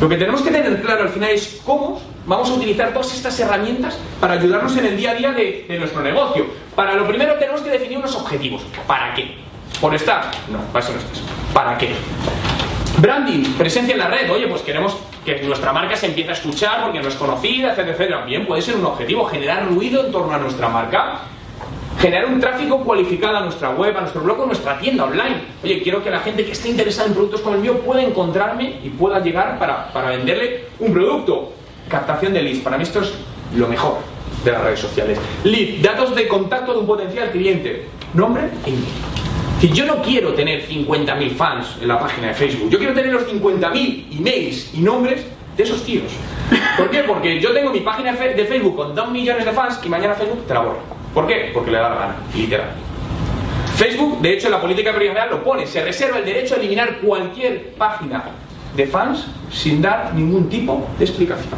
Lo que tenemos que tener claro al final es cómo vamos a utilizar todas estas herramientas para ayudarnos en el día a día de nuestro negocio. Para lo primero tenemos que definir unos objetivos. ¿Para qué? ¿Por estar? No, para eso no estás. ¿Para qué? Branding, presencia en la red. Oye, pues queremos que nuestra marca se empiece a escuchar porque no es conocida, etcétera, etcétera. Bien, puede ser un objetivo, generar ruido en torno a nuestra marca. Generar un tráfico cualificado a nuestra web, a nuestro blog o nuestra tienda online. Oye, quiero que la gente que esté interesada en productos como el mío pueda encontrarme y pueda llegar para, para venderle un producto. Captación de leads. Para mí esto es lo mejor de las redes sociales. Lead, datos de contacto de un potencial cliente. Nombre e email. Si yo no quiero tener 50.000 fans en la página de Facebook, yo quiero tener los 50.000 emails y nombres de esos tíos. ¿Por qué? Porque yo tengo mi página de Facebook con 2 millones de fans y mañana Facebook te la borra. ¿Por qué? Porque le da la gana, literal. Facebook, de hecho, en la política privacidad lo pone, se reserva el derecho a eliminar cualquier página de fans sin dar ningún tipo de explicación.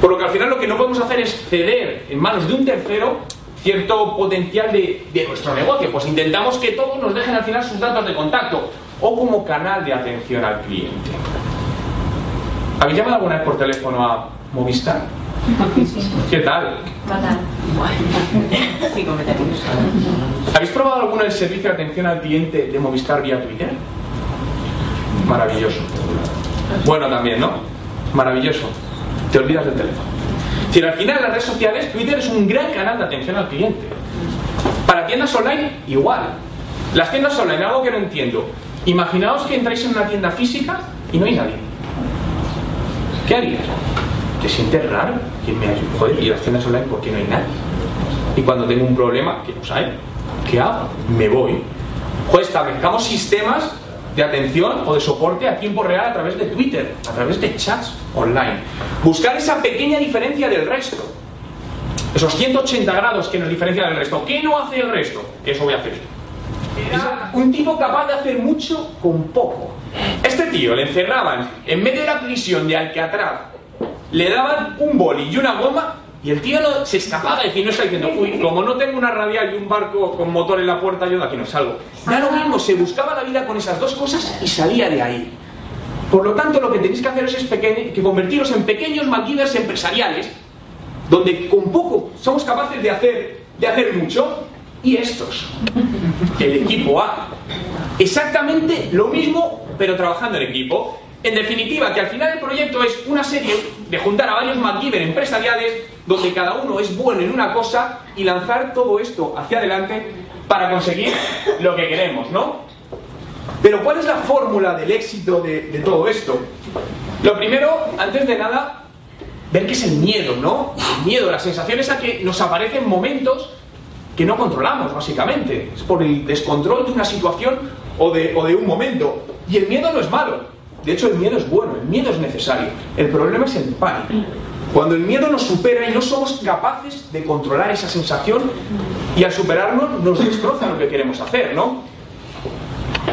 Por lo que al final lo que no podemos hacer es ceder en manos de un tercero cierto potencial de, de nuestro negocio. Pues intentamos que todos nos dejen al final sus datos de contacto o como canal de atención al cliente. ¿Habéis llamado alguna vez por teléfono a Movistar? ¿Qué tal? Sí. ¿Habéis probado alguna el servicio de atención al cliente de Movistar vía Twitter? Maravilloso. Bueno también, ¿no? Maravilloso. Te olvidas del teléfono. Si al final las redes sociales, Twitter es un gran canal de atención al cliente. Para tiendas online, igual. Las tiendas online, algo que no entiendo. Imaginaos que entráis en una tienda física y no hay nadie. ¿Qué harías? ¿Te sientes raro? ¿Quién me ayuda? Joder, y las tiendas online, ¿por qué no hay nadie? Y cuando tengo un problema, que no sabe, ¿qué hago? Me voy. Joder, establezcamos sistemas de atención o de soporte a tiempo real a través de Twitter, a través de chats online. Buscar esa pequeña diferencia del resto. Esos 180 grados que nos diferencian del resto. ¿Qué no hace el resto? Eso voy a hacer un tipo capaz de hacer mucho con poco. Este tío le encerraban en medio de la prisión de Alcatraz, le daban un boli y una goma y el tío se escapaba, es decir, no está diciendo, uy, como no tengo una radial y un barco con motor en la puerta, yo de aquí no salgo. Da lo mismo, se buscaba la vida con esas dos cosas y salía de ahí. Por lo tanto, lo que tenéis que hacer es convertiros en pequeños MacGyvers empresariales, donde con poco somos capaces de hacer, de hacer mucho, y estos, el equipo A. Exactamente lo mismo, pero trabajando en equipo. En definitiva, que al final el proyecto es una serie de juntar a varios MacGyver empresariales donde cada uno es bueno en una cosa y lanzar todo esto hacia adelante para conseguir lo que queremos, ¿no? Pero ¿cuál es la fórmula del éxito de, todo esto? Lo primero, antes de nada, ver qué es el miedo, ¿no? El miedo, la sensación esa que nos aparecen momentos que no controlamos, básicamente. Es por el descontrol de una situación o de un momento. Y el miedo no es malo. De hecho, el miedo es bueno, el miedo es necesario. El problema es el pánico. Cuando el miedo nos supera y no somos capaces de controlar esa sensación y al superarlo nos destroza lo que queremos hacer, ¿no?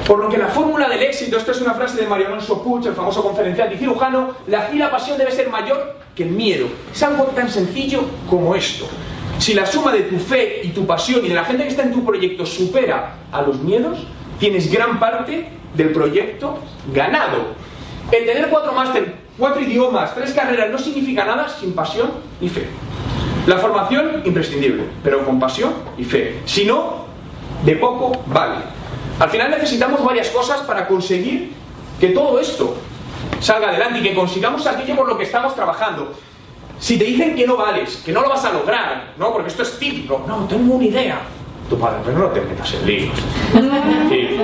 Por lo que la fórmula del éxito, esto es una frase de Mario Alonso Puig, el famoso conferenciante y cirujano, la y la pasión debe ser mayor que el miedo. Es algo tan sencillo como esto. Si la suma de tu fe y tu pasión y de la gente que está en tu proyecto supera a los miedos, tienes gran parte del proyecto ganado. El tener cuatro máster, cuatro idiomas, tres carreras no significa nada sin pasión y fe. La formación, imprescindible, pero con pasión y fe. Si no, de poco vale. Al final necesitamos varias cosas para conseguir que todo esto salga adelante y que consigamos aquello por lo que estamos trabajando. Si te dicen que no vales, que no lo vas a lograr, ¿no? Porque esto es típico. No, tengo una idea. Tu padre, pero no te metas en líos. Es decir,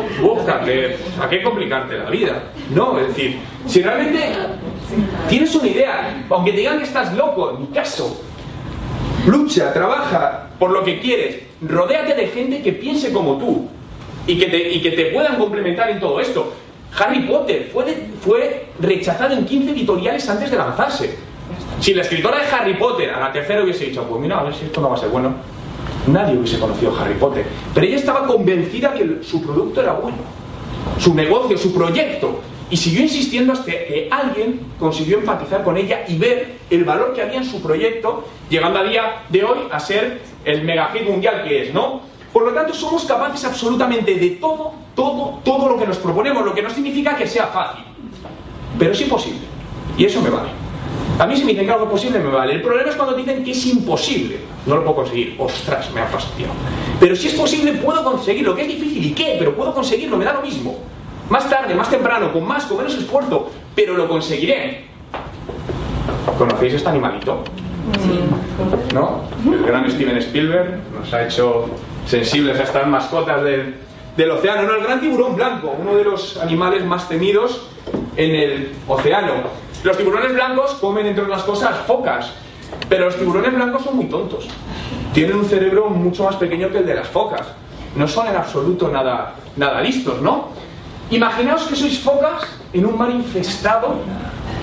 ¿a qué complicarte la vida? No, es decir, si realmente tienes una idea, aunque te digan que estás loco, en mi caso, lucha, trabaja por lo que quieres, rodéate de gente que piense como tú y que te, y que te puedan complementar en todo esto. Harry Potter fue, fue rechazado en 15 editoriales antes de lanzarse. Si la escritora de Harry Potter a la tercera hubiese dicho, pues mira, a ver si esto no va a ser bueno, nadie hubiese conocido Harry Potter. Pero ella estaba convencida que su producto era bueno, su negocio, su proyecto. Y siguió insistiendo hasta que alguien consiguió empatizar con ella y ver el valor que había en su proyecto, llegando a día de hoy a ser el mega hit mundial que es, ¿no? Por lo tanto, somos capaces absolutamente de todo, todo, todo lo que nos proponemos, lo que no significa que sea fácil. pero es imposible. Y eso me vale. A mí si me dicen que algo es posible, me vale. El problema es cuando dicen que es imposible. No lo puedo conseguir. Ostras, me ha fastidiado. Pero si es posible, puedo conseguirlo. Que es difícil, ¿y qué? Pero puedo conseguirlo, me da lo mismo. Más tarde, más temprano, con más, con menos esfuerzo, pero lo conseguiré. ¿Conocéis este animalito? ¿No? El gran Steven Spielberg nos ha hecho sensibles a estas mascotas del, del océano. No, el gran tiburón blanco, uno de los animales más temidos en el océano. Los tiburones blancos comen, entre otras cosas, focas. Pero los tiburones blancos son muy tontos. Tienen un cerebro mucho más pequeño que el de las focas. No son en absoluto nada, nada listos, ¿no? Imaginaos que sois focas en un mar infestado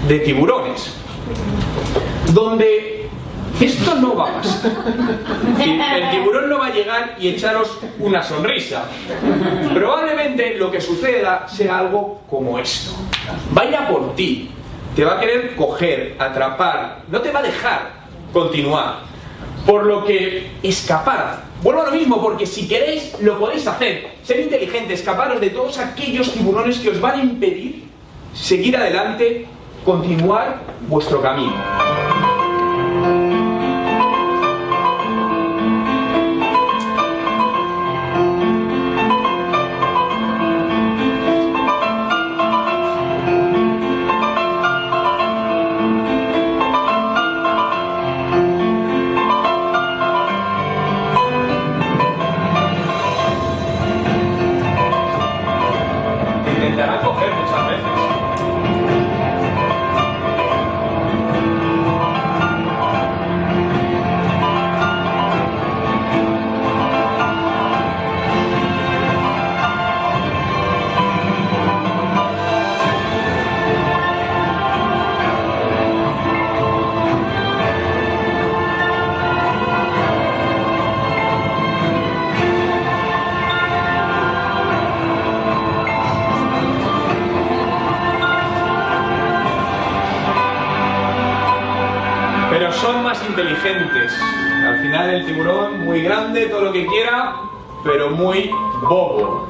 de tiburones. Donde esto no va a pasar. El tiburón no va a llegar y echaros una sonrisa. Probablemente lo que suceda sea algo como esto. Vaya por ti. Te va a querer coger, atrapar. No te va a dejar continuar. Por lo que escapar. Vuelvo a lo mismo, porque si queréis, lo podéis hacer. Ser inteligentes, escaparos de todos aquellos tiburones que os van a impedir seguir adelante, continuar vuestro camino. Pero muy bobo.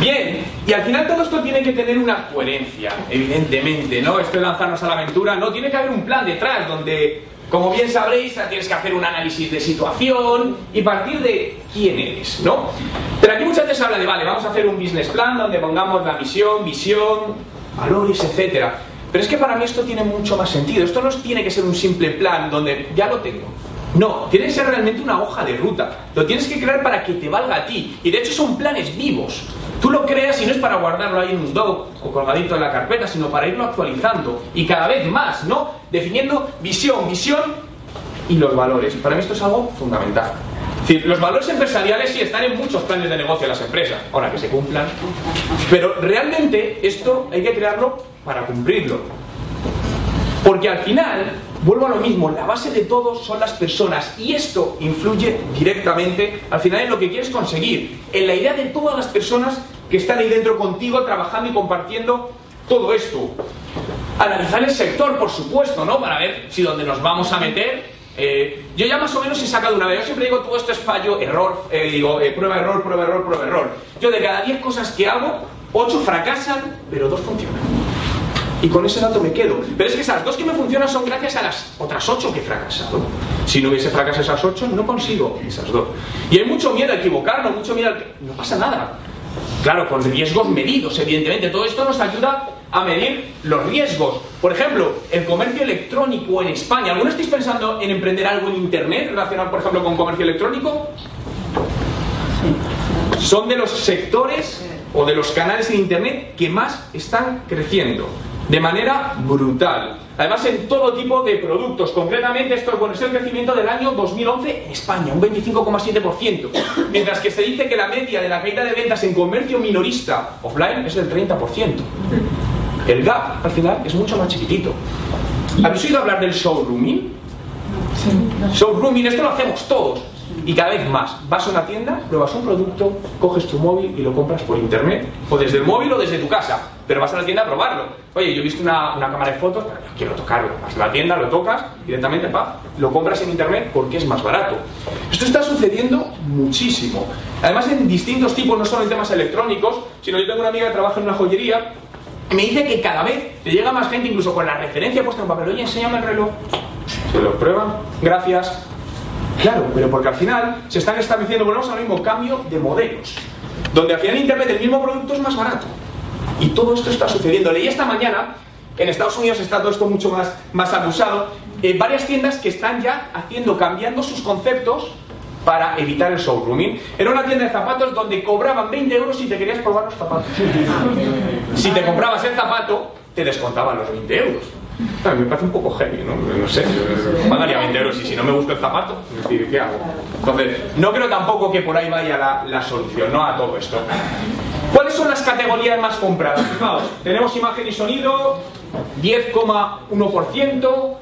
Bien, y al final todo esto tiene que tener una coherencia, evidentemente, ¿no? Esto de lanzarnos a la aventura, no, tiene que haber un plan detrás donde, como bien sabréis, tienes que hacer un análisis de situación y partir de quién eres, ¿no? Pero aquí muchas veces habla de, vale, vamos a hacer un business plan donde pongamos la misión, visión, valores, etcétera. Pero es que para mí esto tiene mucho más sentido. Esto no tiene que ser un simple plan donde ya lo tengo. No, tiene que ser realmente una hoja de ruta. Lo tienes que crear para que te valga a ti. Y de hecho son planes vivos. Tú lo creas y no es para guardarlo ahí en un doc o colgadito en la carpeta, sino para irlo actualizando. Y cada vez más, ¿no? Definiendo visión, visión y los valores. Para mí esto es algo fundamental. Los valores empresariales sí están en muchos planes de negocio de las empresas, ahora que se cumplan. Pero realmente esto hay que crearlo para cumplirlo. Porque al final, vuelvo a lo mismo, la base de todo son las personas y esto influye directamente al final en lo que quieres conseguir, en la idea de todas las personas que están ahí dentro contigo trabajando y compartiendo todo esto. Analizar el sector, por supuesto, ¿no? Para ver si donde nos vamos a meter eh, yo ya más o menos he sacado una vez, yo siempre digo todo esto es fallo, error, eh, digo eh, prueba, error, prueba, error, prueba, error. Yo de cada 10 cosas que hago, 8 fracasan, pero 2 funcionan. Y con ese dato me quedo. Pero es que esas dos que me funcionan son gracias a las otras 8 que he fracasado. Si no hubiese fracasado esas 8, no consigo esas dos. Y hay mucho miedo a equivocarnos, mucho miedo a... No pasa nada. Claro, con riesgos medidos, evidentemente. Todo esto nos ayuda a medir los riesgos. Por ejemplo, el comercio electrónico en España. ¿Alguno estáis pensando en emprender algo en Internet relacionado, por ejemplo, con comercio electrónico? Son de los sectores o de los canales en Internet que más están creciendo. De manera brutal. Además, en todo tipo de productos. Concretamente, esto bueno, es el crecimiento del año 2011 en España, un 25,7%. [laughs] Mientras que se dice que la media de la caída de ventas en comercio minorista offline es del 30%. El gap, al final, es mucho más chiquitito. ¿Habéis oído hablar del showrooming? Showrooming, esto lo hacemos todos. Y cada vez más. Vas a una tienda, pruebas un producto, coges tu móvil y lo compras por internet. O desde el móvil o desde tu casa. Pero vas a la tienda a probarlo. Oye, yo he visto una, una cámara de fotos, pero quiero tocarlo. Vas a la tienda, lo tocas, directamente, pa, lo compras en internet porque es más barato. Esto está sucediendo muchísimo. Además, en distintos tipos, no solo en temas electrónicos, sino yo tengo una amiga que trabaja en una joyería me dice que cada vez le llega más gente, incluso con la referencia puesta en papel, oye, enséñame el reloj. Se lo prueban, gracias. Claro, pero porque al final se están estableciendo, volvemos al mismo cambio de modelos. Donde al final Internet el mismo producto es más barato. Y todo esto está sucediendo. Leí esta mañana, en Estados Unidos está todo esto mucho más, más abusado, eh, varias tiendas que están ya haciendo, cambiando sus conceptos para evitar el showrooming. Era una tienda de zapatos donde cobraban 20 euros si te querías probar los zapatos. [laughs] Si te comprabas el zapato, te descontaban los 20 euros. Me parece un poco heavy, ¿no? No sé, pagaría 20 euros y si no me gusta el zapato, ¿qué hago? Entonces, no creo tampoco que por ahí vaya la, la solución, ¿no? A todo esto. ¿Cuáles son las categorías más compradas? Fijaos, tenemos imagen y sonido, 10,1%,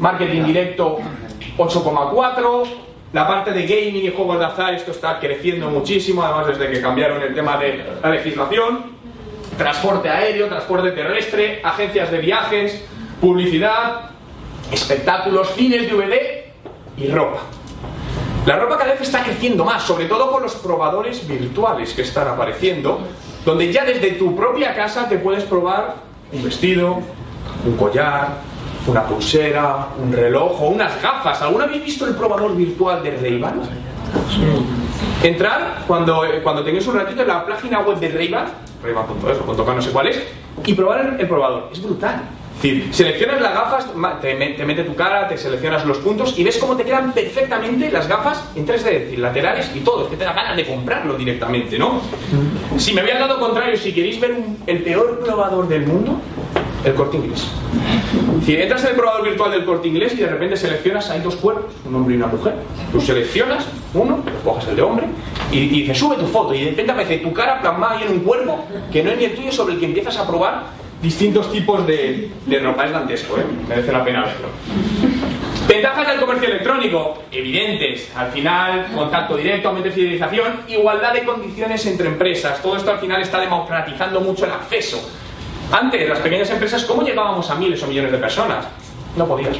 marketing directo, 8,4%, la parte de gaming y juegos de azar, esto está creciendo muchísimo, además desde que cambiaron el tema de la legislación, transporte aéreo, transporte terrestre, agencias de viajes, publicidad, espectáculos, cines DVD y ropa. La ropa cada vez está creciendo más, sobre todo con los probadores virtuales que están apareciendo, donde ya desde tu propia casa te puedes probar un vestido, un collar, una pulsera, un reloj o unas gafas. ¿Alguna habéis visto el probador virtual de Ray-Ban? Entrar cuando, cuando tengáis un ratito en la página web de Ray-Ban, rayban.es no sé cuál es, y probar el, el probador. Es brutal. Decir, seleccionas las gafas, te, te, mete tu cara, te seleccionas los puntos y ves cómo te quedan perfectamente las gafas en 3D, es decir, laterales y todo. Es que te da ganas de comprarlo directamente, ¿no? Si me había dado contrario, si queréis ver el peor probador del mundo, el corte inglés. Si entras en el probador virtual del corte inglés y de repente seleccionas, hay dos cuerpos, un hombre y una mujer. Tú seleccionas uno, coges el de hombre y, y dices, sube tu foto y de repente aparece tu cara plasmada ahí en un cuerpo que no es ni el tuyo sobre el que empiezas a probar distintos tipos de, ropa. Es dantesco, ¿eh? merece la pena verlo. Ventajas del comercio electrónico, evidentes. Al final, contacto directo, aumento de fidelización, igualdad de condiciones entre empresas. Todo esto al final está democratizando mucho el acceso. Antes, las pequeñas empresas, ¿cómo llegábamos a miles o millones de personas? No podías.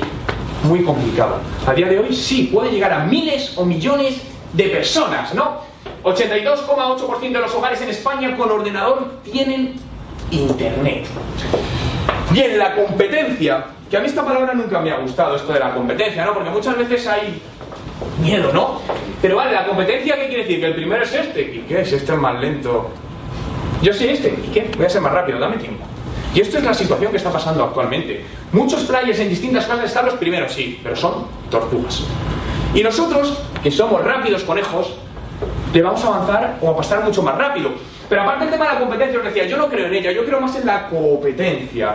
Muy complicado. A día de hoy sí, puede llegar a miles o millones de personas, ¿no? 82,8% de los hogares en España con ordenador tienen Internet. Bien, la competencia, que a mí esta palabra nunca me ha gustado, esto de la competencia, ¿no? Porque muchas veces hay miedo, ¿no? Pero vale, la competencia, ¿qué quiere decir? Que el primero es este. ¿Y qué es? Este es más lento. Yo soy este. ¿Y qué? Voy a ser más rápido, dame tiempo. Y esto es la situación que está pasando actualmente. Muchos players en distintas clases están los primeros, sí, pero son tortugas. Y nosotros, que somos rápidos conejos, le vamos a avanzar o a pasar mucho más rápido. Pero aparte del tema de la competencia, os decía, yo no creo en ella, yo creo más en la competencia,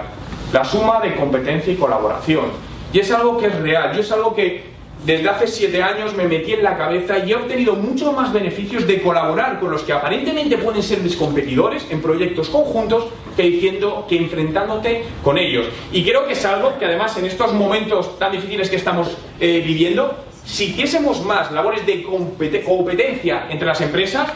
la suma de competencia y colaboración. Y es algo que es real, yo es algo que desde hace siete años me metí en la cabeza y he obtenido muchos más beneficios de colaborar con los que aparentemente pueden ser mis competidores en proyectos conjuntos que diciendo que enfrentándote con ellos. Y creo que es algo que además en estos momentos tan difíciles que estamos eh, viviendo, si hiciésemos más labores de competencia entre las empresas,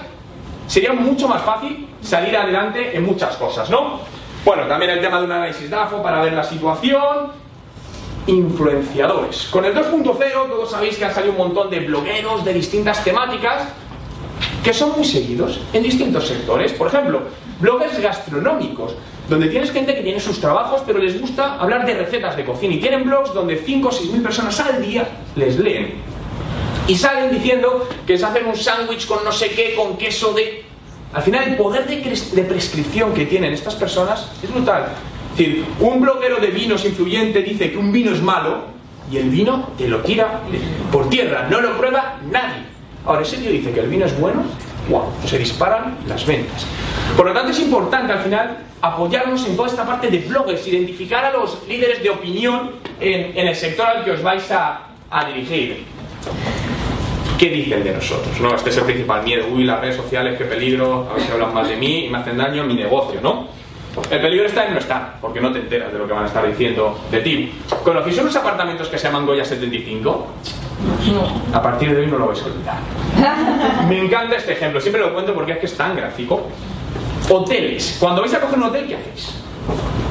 sería mucho más fácil salir adelante en muchas cosas, ¿no? Bueno, también el tema de un análisis DAFO para ver la situación, influenciadores. Con el 2.0 todos sabéis que han salido un montón de blogueros de distintas temáticas que son muy seguidos en distintos sectores. Por ejemplo, bloggers gastronómicos, donde tienes gente que tiene sus trabajos pero les gusta hablar de recetas de cocina y tienen blogs donde 5 o 6 mil personas al día les leen. Y salen diciendo que se hacen un sándwich con no sé qué, con queso de... Al final el poder de, de prescripción que tienen estas personas es brutal. Es decir, un bloguero de vinos influyente dice que un vino es malo y el vino te lo tira por tierra, no lo prueba nadie. Ahora, ese tío dice que el vino es bueno, wow, se disparan las ventas. Por lo tanto, es importante al final apoyarnos en toda esta parte de bloggers, identificar a los líderes de opinión en, el sector al que os vais a dirigir. ¿Qué dicen de nosotros? ¿no? Este es el principal miedo. Uy, las redes sociales, qué peligro, a ver si hablan mal de mí y me hacen daño en mi negocio, ¿no? El peligro está en no estar, porque no te enteras de lo que van a estar diciendo de ti. ¿Conocéis unos apartamentos que se llaman Goya 75? A partir de hoy no lo vais a olvidar. [laughs] Me encanta este ejemplo, siempre lo cuento porque es que es tan gráfico. Hoteles. Cuando vais a coger un hotel, ¿qué hacéis?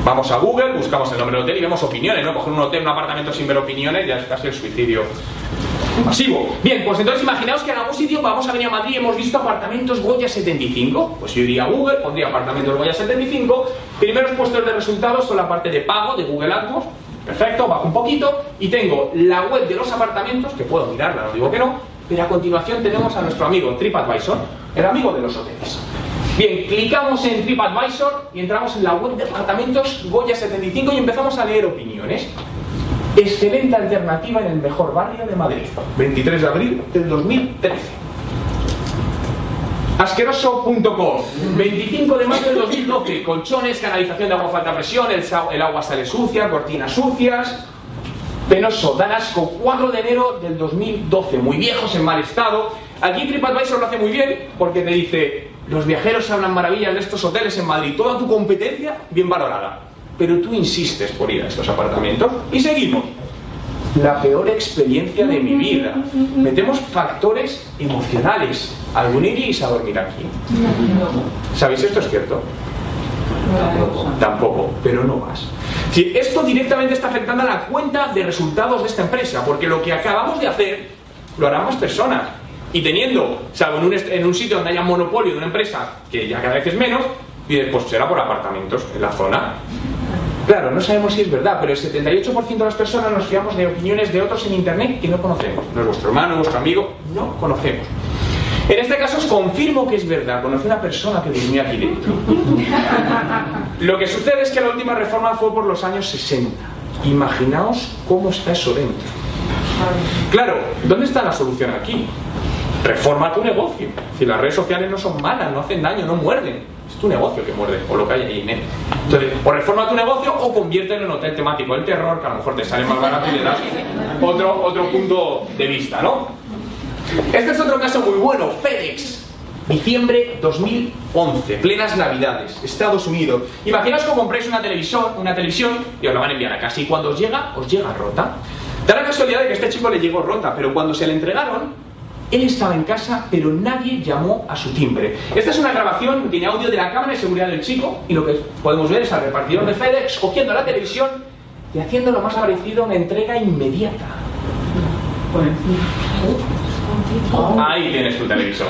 Vamos a Google, buscamos el nombre del hotel y vemos opiniones, ¿no? Coger un hotel, un apartamento sin ver opiniones ya es casi el suicidio Masivo. Bien, pues entonces imaginaos que en algún sitio vamos a venir a Madrid y hemos visto apartamentos Goya 75. Pues yo iría a Google, pondría apartamentos Goya 75. Primeros puestos de resultados son la parte de pago de Google AdWords. Perfecto, bajo un poquito y tengo la web de los apartamentos, que puedo mirarla, no digo que no, pero a continuación tenemos a nuestro amigo TripAdvisor, el amigo de los hoteles. Bien, clicamos en TripAdvisor y entramos en la web de apartamentos Goya 75 y empezamos a leer opiniones. Excelente alternativa en el mejor barrio de Madrid. 23 de abril del 2013. Asqueroso.com 25 de mayo del 2012 Colchones, canalización de agua falta presión el, el agua sale sucia, cortinas sucias. Penoso, dan asco. 4 de enero del 2012 Muy viejos, en mal estado. Aquí TripAdvisor lo hace muy bien Porque te dice Los viajeros hablan maravillas de estos hoteles en Madrid. Toda tu competencia bien valorada Pero tú insistes por ir a estos apartamentos Y seguimos la peor experiencia de mi vida. Metemos factores emocionales. ¿Algún iríais a dormir aquí? ¿Sabéis esto es cierto? Tampoco, pero no más. Esto directamente está afectando a la cuenta de resultados de esta empresa, porque lo que acabamos de hacer lo harán más personas. Y teniendo, salvo en un, sitio donde haya monopolio de una empresa, que ya cada vez es menos, pues será por apartamentos en la zona. Claro, no sabemos si es verdad, pero el 78% de las personas nos fiamos de opiniones de otros en Internet que no conocemos. No es vuestro hermano, vuestro amigo, no conocemos. En este caso os confirmo que es verdad, conocí una persona que durmió aquí dentro. [laughs] Lo que sucede es que la última reforma fue por los años 60. Imaginaos cómo está eso dentro. Claro, ¿dónde está la solución aquí? Reforma tu negocio. Si las redes sociales no son malas, no hacen daño, no muerden. Es tu negocio que muerde, o lo que hay ahí en. Entonces, o reforma tu negocio o conviértelo en hotel temático. El terror, que a lo mejor te sale más barato y le das otro, otro punto de vista, ¿no? Este es otro caso muy bueno, FedEx. Diciembre 2011, plenas navidades, Estados Unidos. Imaginaos que compráis una televisión, una televisión y os la van a enviar a casa y cuando os llega, os llega rota. Da la casualidad de que a este chico le llegó rota, pero cuando se le entregaron, él estaba en casa, pero nadie llamó a su timbre. Esta es una grabación, tiene audio de la cámara de seguridad del chico y lo que podemos ver es al repartidor de FedEx cogiendo la televisión y haciendo lo más parecido a una entrega inmediata. Ahí tienes tu televisor.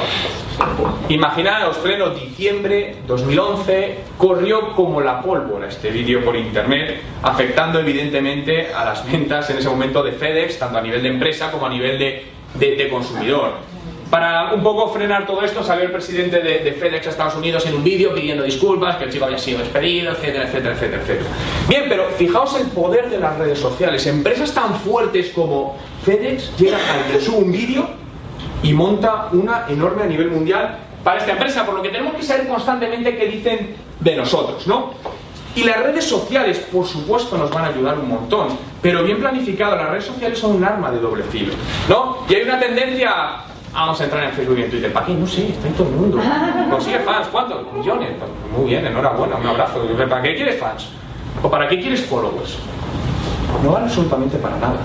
Imaginaos, pleno diciembre 2011, corrió como la pólvora este vídeo por internet, afectando evidentemente a las ventas en ese momento de FedEx, tanto a nivel de empresa como a nivel de, de- consumidor. Para un poco frenar todo esto, salió el presidente de, de FedEx a Estados Unidos en un vídeo pidiendo disculpas, que el chico había sido despedido, etcétera, etcétera, etcétera, etcétera. Bien, pero fijaos el poder de las redes sociales. Empresas tan fuertes como FedEx llega a le sube un vídeo y monta una enorme a nivel mundial para esta empresa, por lo que tenemos que saber constantemente qué dicen de nosotros, ¿no? Y las redes sociales, por supuesto, nos van a ayudar un montón, pero bien planificado, las redes sociales son un arma de doble filo, ¿no? Y hay una tendencia, vamos a entrar en Facebook y en Twitter, ¿para qué? No sé, está en todo el mundo. [laughs] Consigue fans, ¿cuántos? Millones. Muy bien, enhorabuena, un abrazo. ¿Para qué quieres fans? ¿O para qué quieres followers? no vale absolutamente para nada.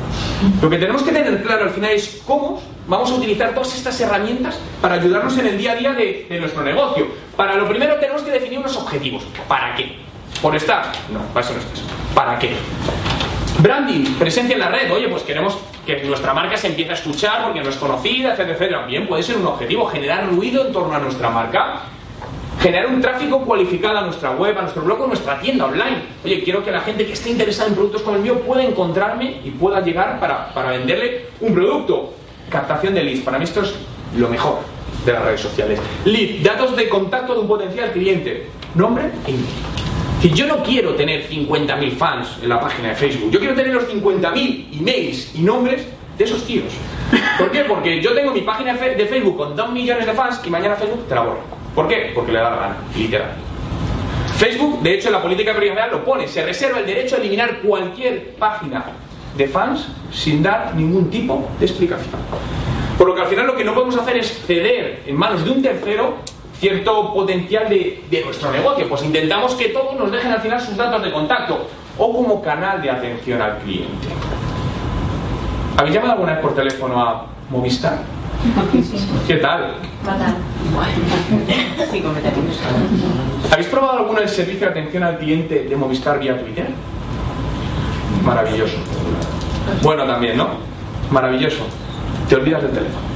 Lo que tenemos que tener claro al final es cómo vamos a utilizar todas estas herramientas para ayudarnos en el día a día de, de nuestro negocio. Para lo primero tenemos que definir unos objetivos. ¿Para qué? ¿Por estar? No, para eso no estás. ¿Para qué? Branding, presencia en la red. Oye, pues queremos que nuestra marca se empiece a escuchar porque no es conocida, etcétera, etcétera. Bien, puede ser un objetivo, generar ruido en torno a nuestra marca generar un tráfico cualificado a nuestra web, a nuestro blog o a nuestra tienda online. Oye, quiero que la gente que esté interesada en productos como el mío pueda encontrarme y pueda llegar para, para venderle un producto. Captación de leads. Para mí esto es lo mejor de las redes sociales. Lead, datos de contacto de un potencial cliente. Nombre e email. Yo no quiero tener 50.000 fans en la página de Facebook, yo quiero tener los 50.000 emails y nombres de esos tíos. ¿Por qué? Porque yo tengo mi página de Facebook con 2 millones de fans y mañana Facebook te la borro. ¿Por qué? Porque le da la gana, literal. Facebook, de hecho, en la política privacidad lo pone, se reserva el derecho a eliminar cualquier página de fans sin dar ningún tipo de explicación. Por lo que al final lo que no podemos hacer es ceder en manos de un tercero cierto potencial de, de nuestro negocio. Pues intentamos que todos nos dejen al final sus datos de contacto o como canal de atención al cliente. ¿Habéis llamado alguna vez por teléfono a Movistar? ¿Qué tal? Sí, completamente. ¿Habéis probado alguna el servicio de atención al cliente de Movistar vía Twitter? Maravilloso. Bueno también, ¿no? Maravilloso. te olvidas del teléfono.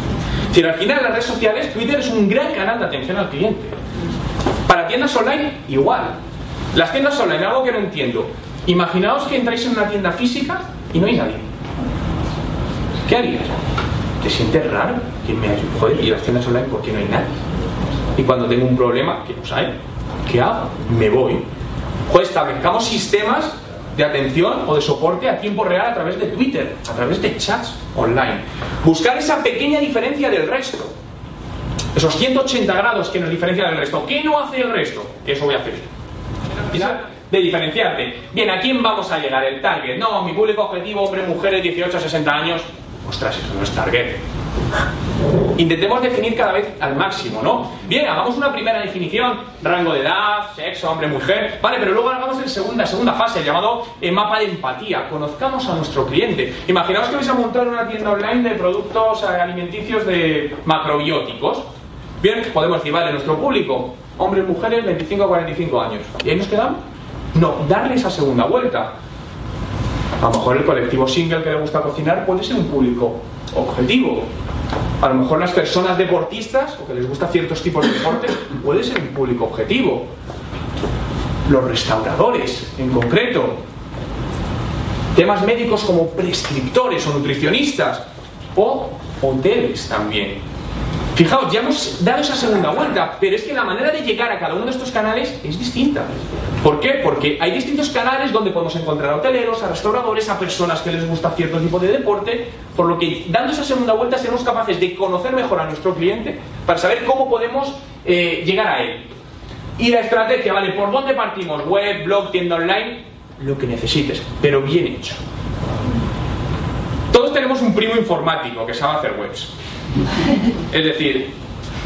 Decir, al final las redes sociales, Twitter es un gran canal de atención al cliente. Para tiendas online, igual. Las tiendas online, algo que no entiendo. Imaginaos que entráis en una tienda física y no hay nadie. ¿Qué harías? ¿Te sientes raro? ¿Quién me ayuda? Joder, y las tiendas online, ¿por qué no hay nadie? Y cuando tengo un problema, que no hay, ¿qué hago? Me voy. Pues establezcamos sistemas de atención o de soporte a tiempo real a través de Twitter, a través de chats online. Buscar esa pequeña diferencia del resto. Esos 180 grados que nos diferencian del resto. ¿Qué no hace el resto? Eso voy a hacer. De diferenciarte. Bien, ¿a quién vamos a llegar? El target. No, mi público objetivo, hombre, mujeres, 18 a 60 años. Ostras, eso no es target. Intentemos definir cada vez al máximo, ¿no? Bien, hagamos una primera definición, rango de edad, sexo, hombre, mujer, vale, pero luego hagamos el segunda, segunda fase, el llamado eh, mapa de empatía. Conozcamos a nuestro cliente. Imaginaos que vais a montar una tienda online de productos eh, alimenticios de macrobióticos. Bien, podemos decir, vale, nuestro público, hombres, mujeres, 25 a 45 años. ¿Y ahí nos quedamos? No, darle esa segunda vuelta. A lo mejor el colectivo single que le gusta cocinar puede ser un público objetivo. A lo mejor las personas deportistas o que les gusta ciertos tipos de deportes puede ser un público objetivo. Los restauradores, en concreto. Temas médicos como prescriptores o nutricionistas. O hoteles también. Fijaos, ya hemos dado esa segunda vuelta, pero es que la manera de llegar a cada uno de estos canales es distinta. ¿Por qué? Porque hay distintos canales donde podemos encontrar a hoteleros, a restauradores, a personas que les gusta cierto tipo de deporte, por lo que dando esa segunda vuelta seremos capaces de conocer mejor a nuestro cliente para saber cómo podemos eh, llegar a él. Y la estrategia, ¿vale? ¿Por dónde partimos? Web, blog, tienda online, lo que necesites, pero bien hecho. Todos tenemos un primo informático que sabe hacer webs. Es decir,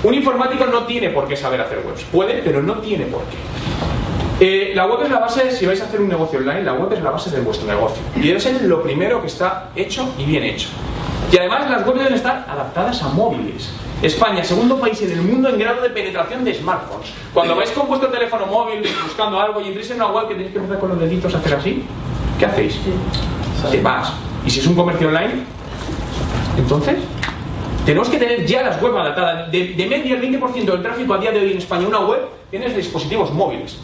un informático no tiene por qué saber hacer webs. Puede, pero no tiene por qué. Eh, la web es la base, si vais a hacer un negocio online, la web es la base de vuestro negocio. Y debe ser lo primero que está hecho y bien hecho. Y además las webs deben estar adaptadas a móviles. España, segundo país en el mundo en grado de penetración de smartphones. Cuando vais con vuestro teléfono móvil buscando algo y entréis en una web que tenéis que empezar con los deditos a hacer así, ¿qué hacéis? Te vas. ¿Y si es un comercio online? Entonces, tenemos que tener ya las webs adaptadas. De, de media, el 20% del tráfico a día de hoy en España, una web, tiene dispositivos móviles.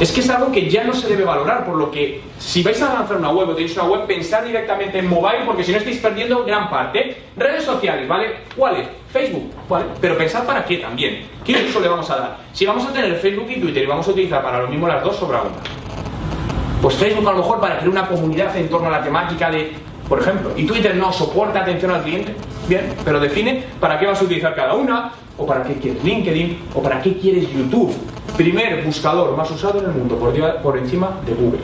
Es que es algo que ya no se debe valorar, por lo que si vais a lanzar una web o tenéis una web, pensad directamente en mobile, porque si no estáis perdiendo gran parte. Redes sociales, ¿vale? ¿Cuáles? Facebook, ¿vale? Pero pensad para qué también. ¿Qué uso le vamos a dar? Si vamos a tener Facebook y Twitter y vamos a utilizar para lo mismo las dos, sobra una. Pues Facebook a lo mejor para crear una comunidad en torno a la temática de por ejemplo, y Twitter no soporta atención al cliente, bien, pero define para qué vas a utilizar cada una, o para qué quieres LinkedIn, o para qué quieres YouTube. Primer buscador más usado en el mundo, por, por encima de Google.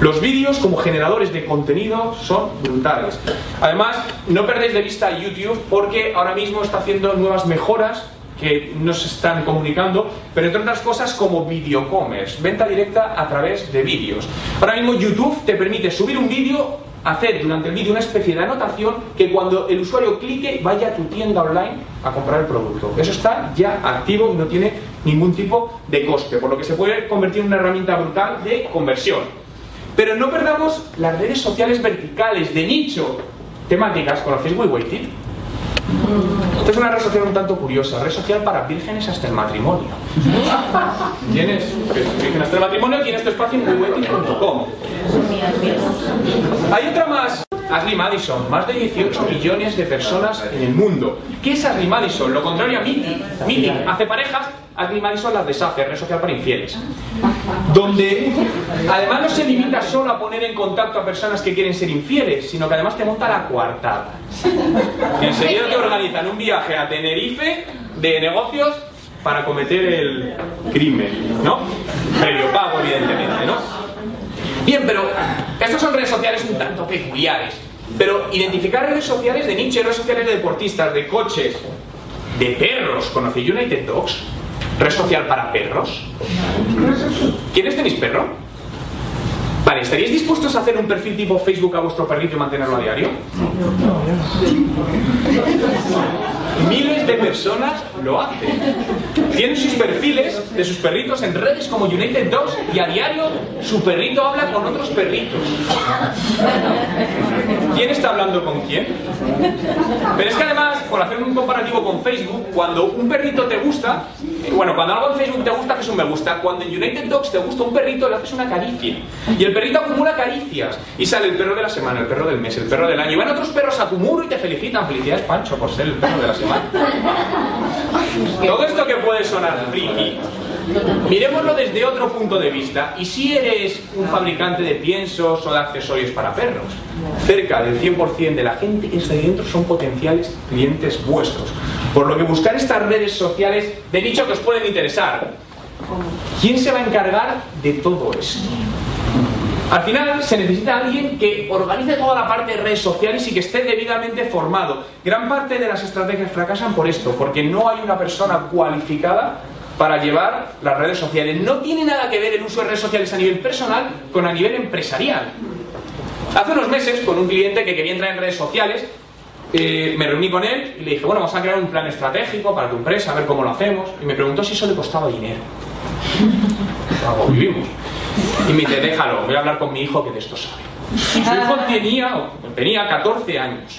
Los vídeos como generadores de contenido son brutales. Además, no perdéis de vista YouTube porque ahora mismo está haciendo nuevas mejoras que nos están comunicando, pero entre otras cosas como videocommerce, venta directa a través de vídeos. Ahora mismo YouTube te permite subir un vídeo hacer durante el vídeo una especie de anotación que cuando el usuario clique vaya a tu tienda online a comprar el producto. Eso está ya activo y no tiene ningún tipo de coste, por lo que se puede convertir en una herramienta brutal de conversión. Pero no perdamos las redes sociales verticales de nicho temáticas. ¿Conocéis WeWaited? Esta es una red social un tanto curiosa, red social para vírgenes hasta el matrimonio. ¿Tienes virgen hasta el matrimonio? Tienes tu espacio en www.com. Hay otra más. Ashley Madison, más de 18 millones de personas en el mundo. ¿Qué es Ashley Madison? Lo contrario a Meeting. Meeting hace parejas, Ashley Madison las deshace, red social para infieles. Donde además no se limita solo a poner en contacto a personas que quieren ser infieles, sino que además te monta la coartada. Enseguida te organizan un viaje a Tenerife de negocios para cometer el crimen, ¿no? Previo pago, evidentemente, ¿no? Bien, pero estas son redes sociales un tanto peculiares. Pero identificar redes sociales de nicho, redes sociales de deportistas, de coches, de perros. ¿Conocéis United Dogs? ¿Red social para perros? ¿Quiénes tenéis perro? Vale, ¿estaríais dispuestos a hacer un perfil tipo Facebook a vuestro perrito y mantenerlo a diario? Miles de personas lo hacen. Tienen sus perfiles de sus perritos en redes como United Dogs y a diario su perrito habla con otros perritos. ¿Quién está hablando con quién? Pero es que además, por hacer un comparativo con Facebook, cuando un perrito te gusta, bueno, cuando algo en Facebook te gusta, haces un me gusta. Cuando en United Dogs te gusta un perrito, le haces una caricia. Y el perrito acumula caricias. Y sale el perro de la semana, el perro del mes, el perro del año. Y van otros perros a tu muro y te felicitan. Felicidades, Pancho, por ser el perro de la semana. [laughs] Todo esto que puede sonar friki, miremoslo desde otro punto de vista. ¿Y si eres un fabricante de piensos o de accesorios para perros? Cerca del 100% de la gente que está ahí dentro son potenciales clientes vuestros. Por lo que buscar estas redes sociales de nicho que os pueden interesar. ¿Quién se va a encargar de todo esto? Al final se necesita alguien que organice toda la parte de redes sociales y que esté debidamente formado. Gran parte de las estrategias fracasan por esto, porque no hay una persona cualificada para llevar las redes sociales. No tiene nada que ver el uso de redes sociales a nivel personal con a nivel empresarial. Hace unos meses, con un cliente que quería entrar en redes sociales, eh, me reuní con él y le dije, bueno, vamos a crear un plan estratégico para tu empresa, a ver cómo lo hacemos. Y me preguntó si eso le costaba dinero. [laughs] Vivimos. Y me dice, déjalo, voy a hablar con mi hijo que de esto sabe. Su hijo tenía, tenía 14 años.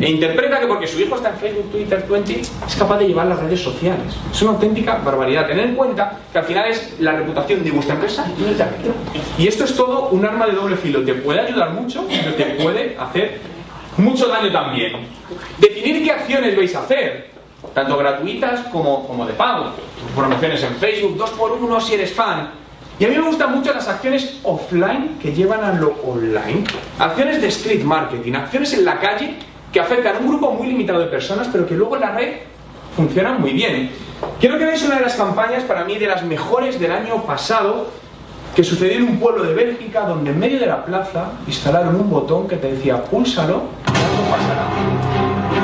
E interpreta que porque su hijo está en Facebook, Twitter, 20, es capaz de llevar las redes sociales. Es una auténtica barbaridad. Tener en cuenta que al final es la reputación de vuestra empresa y del territorio. Y esto es todo un arma de doble filo. Te puede ayudar mucho, pero te puede hacer mucho daño también. Definir qué acciones vais a hacer, tanto gratuitas como, como de pago. Promociones en Facebook, 2x1 si eres fan. Y a mí me gustan mucho las acciones offline que llevan a lo online. Acciones de street marketing, acciones en la calle que afectan a un grupo muy limitado de personas, pero que luego en la red funcionan muy bien. Quiero que veáis una de las campañas, para mí, de las mejores del año pasado, que sucedió en un pueblo de Bélgica, donde en medio de la plaza instalaron un botón que te decía púlsalo y algo pasará.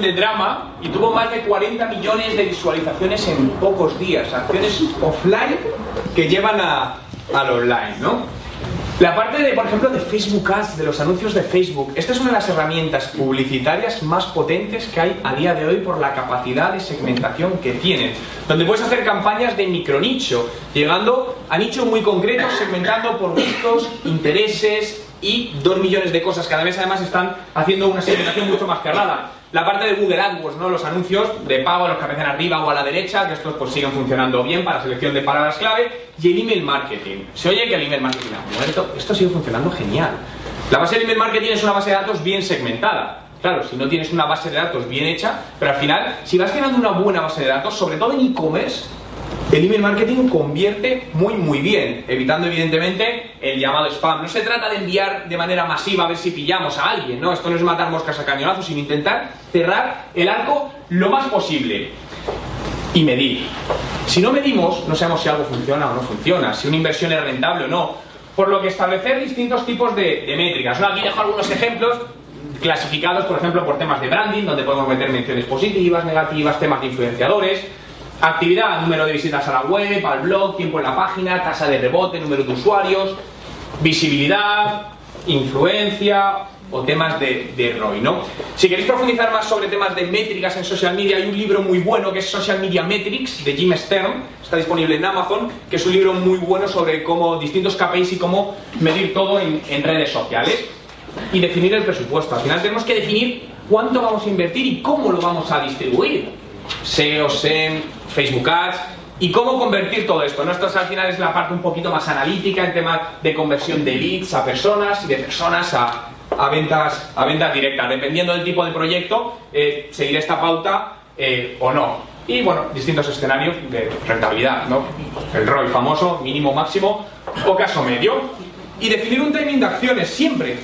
De drama y tuvo más de 40 millones de visualizaciones en pocos días. Acciones offline que llevan a, al online, ¿no? La parte de, por ejemplo, de Facebook Ads, de los anuncios de Facebook. Esta es una de las herramientas publicitarias más potentes que hay a día de hoy por la capacidad de segmentación que tienen. Donde puedes hacer campañas de micronicho, llegando a nichos muy concretos, segmentando por gustos, intereses y dos millones de cosas. Cada vez además están haciendo una segmentación mucho más cerrada. La parte de Google AdWords, ¿no? Los anuncios de pago, los que aparecen arriba o a la derecha, que estos pues siguen funcionando bien para selección de palabras clave. Y el email marketing. Se oye que el email marketing ha muerto. Esto sigue funcionando genial. La base del email marketing es una base de datos bien segmentada. Claro, si no tienes una base de datos bien hecha, pero al final, si vas generando una buena base de datos, sobre todo en e-commerce, el email marketing convierte muy muy bien, evitando evidentemente el llamado spam. No se trata de enviar de manera masiva a ver si pillamos a alguien, ¿no? Esto no es matar moscas a cañonazos, sino intentar cerrar el arco lo más posible. Y medir. Si no medimos, no sabemos si algo funciona o no funciona, si una inversión es rentable o no. Por lo que establecer distintos tipos de, métricas. ¿no? Aquí dejo algunos ejemplos clasificados, por ejemplo, por temas de branding, donde podemos meter menciones positivas, negativas, temas de influenciadores, actividad, número de visitas a la web, al blog, tiempo en la página, tasa de rebote, número de usuarios, visibilidad, influencia o temas de, de ROI, ¿no? Si queréis profundizar más sobre temas de métricas en social media, hay un libro muy bueno que es Social Media Metrics de Jim Stern, está disponible en Amazon, que es un libro muy bueno sobre cómo distintos KPIs y cómo medir todo en, en redes sociales y definir el presupuesto. Al final tenemos que definir cuánto vamos a invertir y cómo lo vamos a distribuir. SEO, SEM, Facebook Ads y cómo convertir todo esto. ¿no? Esto al final es la parte un poquito más analítica en temas de conversión de leads a personas y de personas a, a ventas, a ventas directas. Dependiendo del tipo de proyecto, eh, seguir esta pauta eh, o no. Y bueno, distintos escenarios de rentabilidad, ¿no? El ROI famoso, mínimo, máximo o caso medio. Y definir un timing de acciones siempre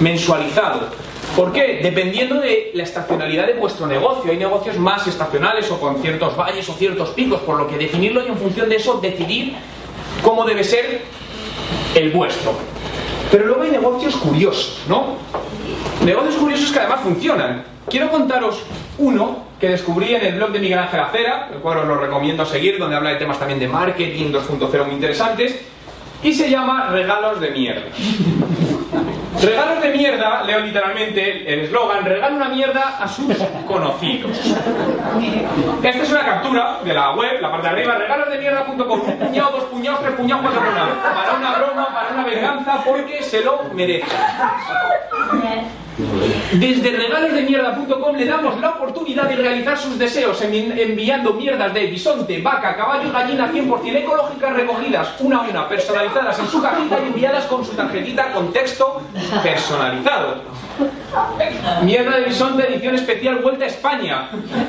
mensualizado. ¿Por qué? Dependiendo de la estacionalidad de vuestro negocio. Hay negocios más estacionales o con ciertos valles o ciertos picos, por lo que definirlo y en función de eso decidir cómo debe ser el vuestro. Pero luego hay negocios curiosos, ¿no? Negocios curiosos que además funcionan. Quiero contaros uno que descubrí en el blog de Miguel Ángel Acera, el cual os lo recomiendo seguir, donde habla de temas también de marketing 2.0 muy interesantes, y se llama Regalos de Mierda. Regalos de mierda, leo literalmente el eslogan, regala una mierda a sus conocidos. Esta es una captura de la web, la parte de arriba, regalosdemierda.com, un puñado, dos puñados, tres puñados, cuatro puñados. Para una broma, para una venganza, porque se lo merece. Desde regalosdemierda.com le damos la oportunidad de realizar sus deseos envi- enviando mierdas de bisonte, vaca, caballo y gallina 100% ecológicas recogidas una a una, personalizadas en su cajita y enviadas con su tarjetita con texto personalizado. Mierda de bisonte edición especial Vuelta a España.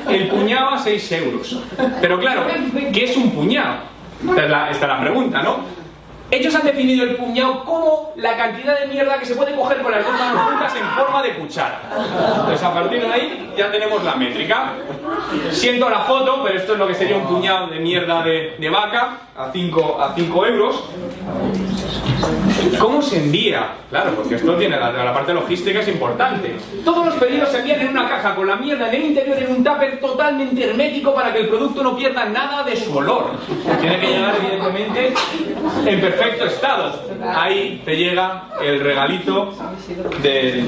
El puñado a 6 euros. Pero claro, ¿qué es un puñado? Esta esta es la pregunta, ¿no? Ellos han definido el puñado como la cantidad de mierda que se puede coger con las dos manos juntas en forma de cuchara. Entonces a partir de ahí ya tenemos la métrica. Siento la foto, pero esto es lo que sería un puñado de mierda de, vaca a 5 a cinco euros. ¿Cómo se envía? Claro, porque esto tiene la, parte logística es importante. Todos los pedidos se envían en una caja con la mierda en el interior en un tupper totalmente hermético para que el producto no pierda nada de su olor. Tiene que llegar evidentemente en perfecto estado. Ahí te llega el regalito de.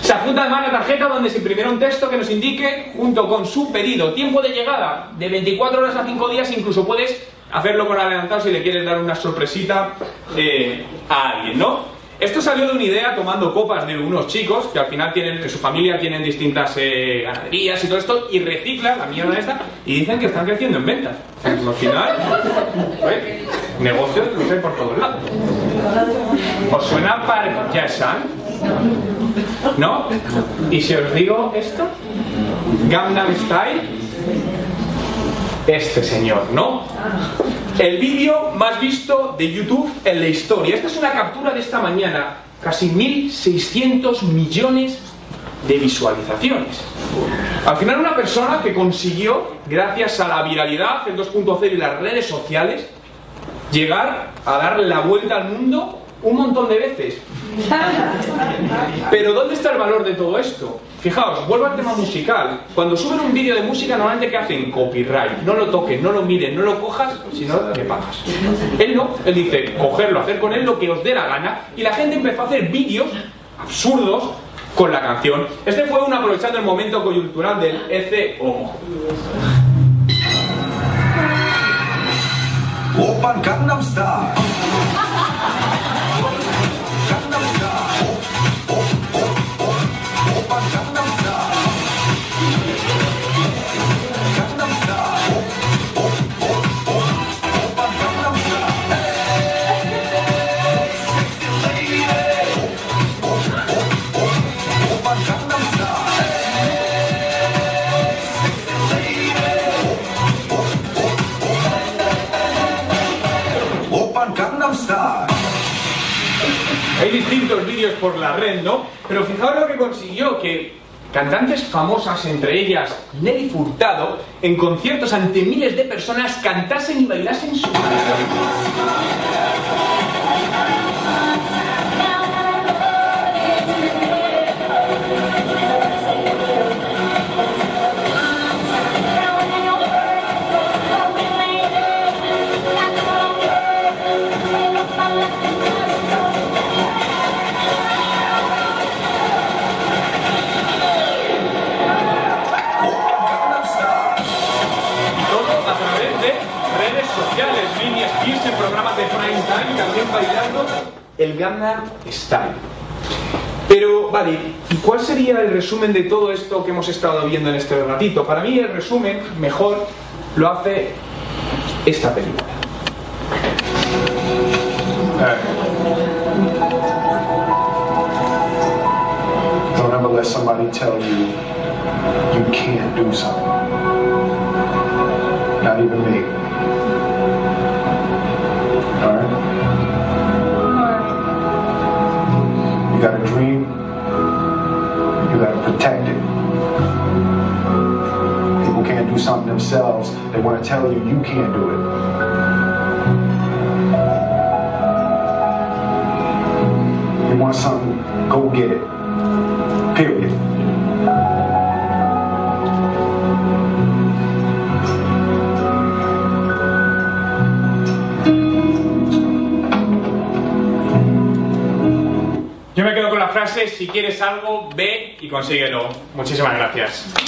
Se adjunta además la tarjeta donde se imprimirá un texto que nos indique, junto con su pedido, tiempo de llegada de 24 horas a 5 días, incluso puedes hacerlo con adelantado si le quieres dar una sorpresita eh, a alguien, ¿no? Esto salió de una idea tomando copas de unos chicos que al final tienen, en su familia tienen distintas eh, ganaderías y todo esto y reciclan la mierda esta y dicen que están creciendo en ventas. Al final, oye, negocios hay por todos lados. ¿Os suena Park Jae-san? ¿No? ¿Y si os digo esto? Gangnam Style este señor, ¿no? El vídeo más visto de YouTube en la historia. Esta es una captura de esta mañana. Casi 1.600 millones de visualizaciones. Al final una persona que consiguió, gracias a la viralidad, el 2.0 y las redes sociales, llegar a darle la vuelta al mundo un montón de veces. Pero ¿dónde está el valor de todo esto? Fijaos, vuelvo al tema musical. Cuando suben un vídeo de música, normalmente que hacen copyright. No lo toques, no lo mires, no lo cojas, sino que pagas. Él no, él dice, cogerlo, hacer con él lo que os dé la gana. Y la gente empezó a hacer vídeos absurdos con la canción. Este fue un aprovechando el momento coyuntural del EC Homo. Open Gangnam Style. Pero fijaos lo que consiguió, que cantantes famosas, entre ellas Nelly Furtado, en conciertos ante miles de personas cantasen y bailasen su canción. Spears en programas de prime time, también bailando el Gangnam Style. Pero, vale, ¿y cuál sería el resumen de todo esto que hemos estado viendo en este ratito? Para mí el resumen mejor lo hace esta película. Don't ever let somebody tell you you can't do something. Not even me. Themselves, they wanna tell you you can't do it. You want something, go get it. Period. Yo me quedo con la frase, si quieres algo, ve y consíguelo. Muchísimas gracias.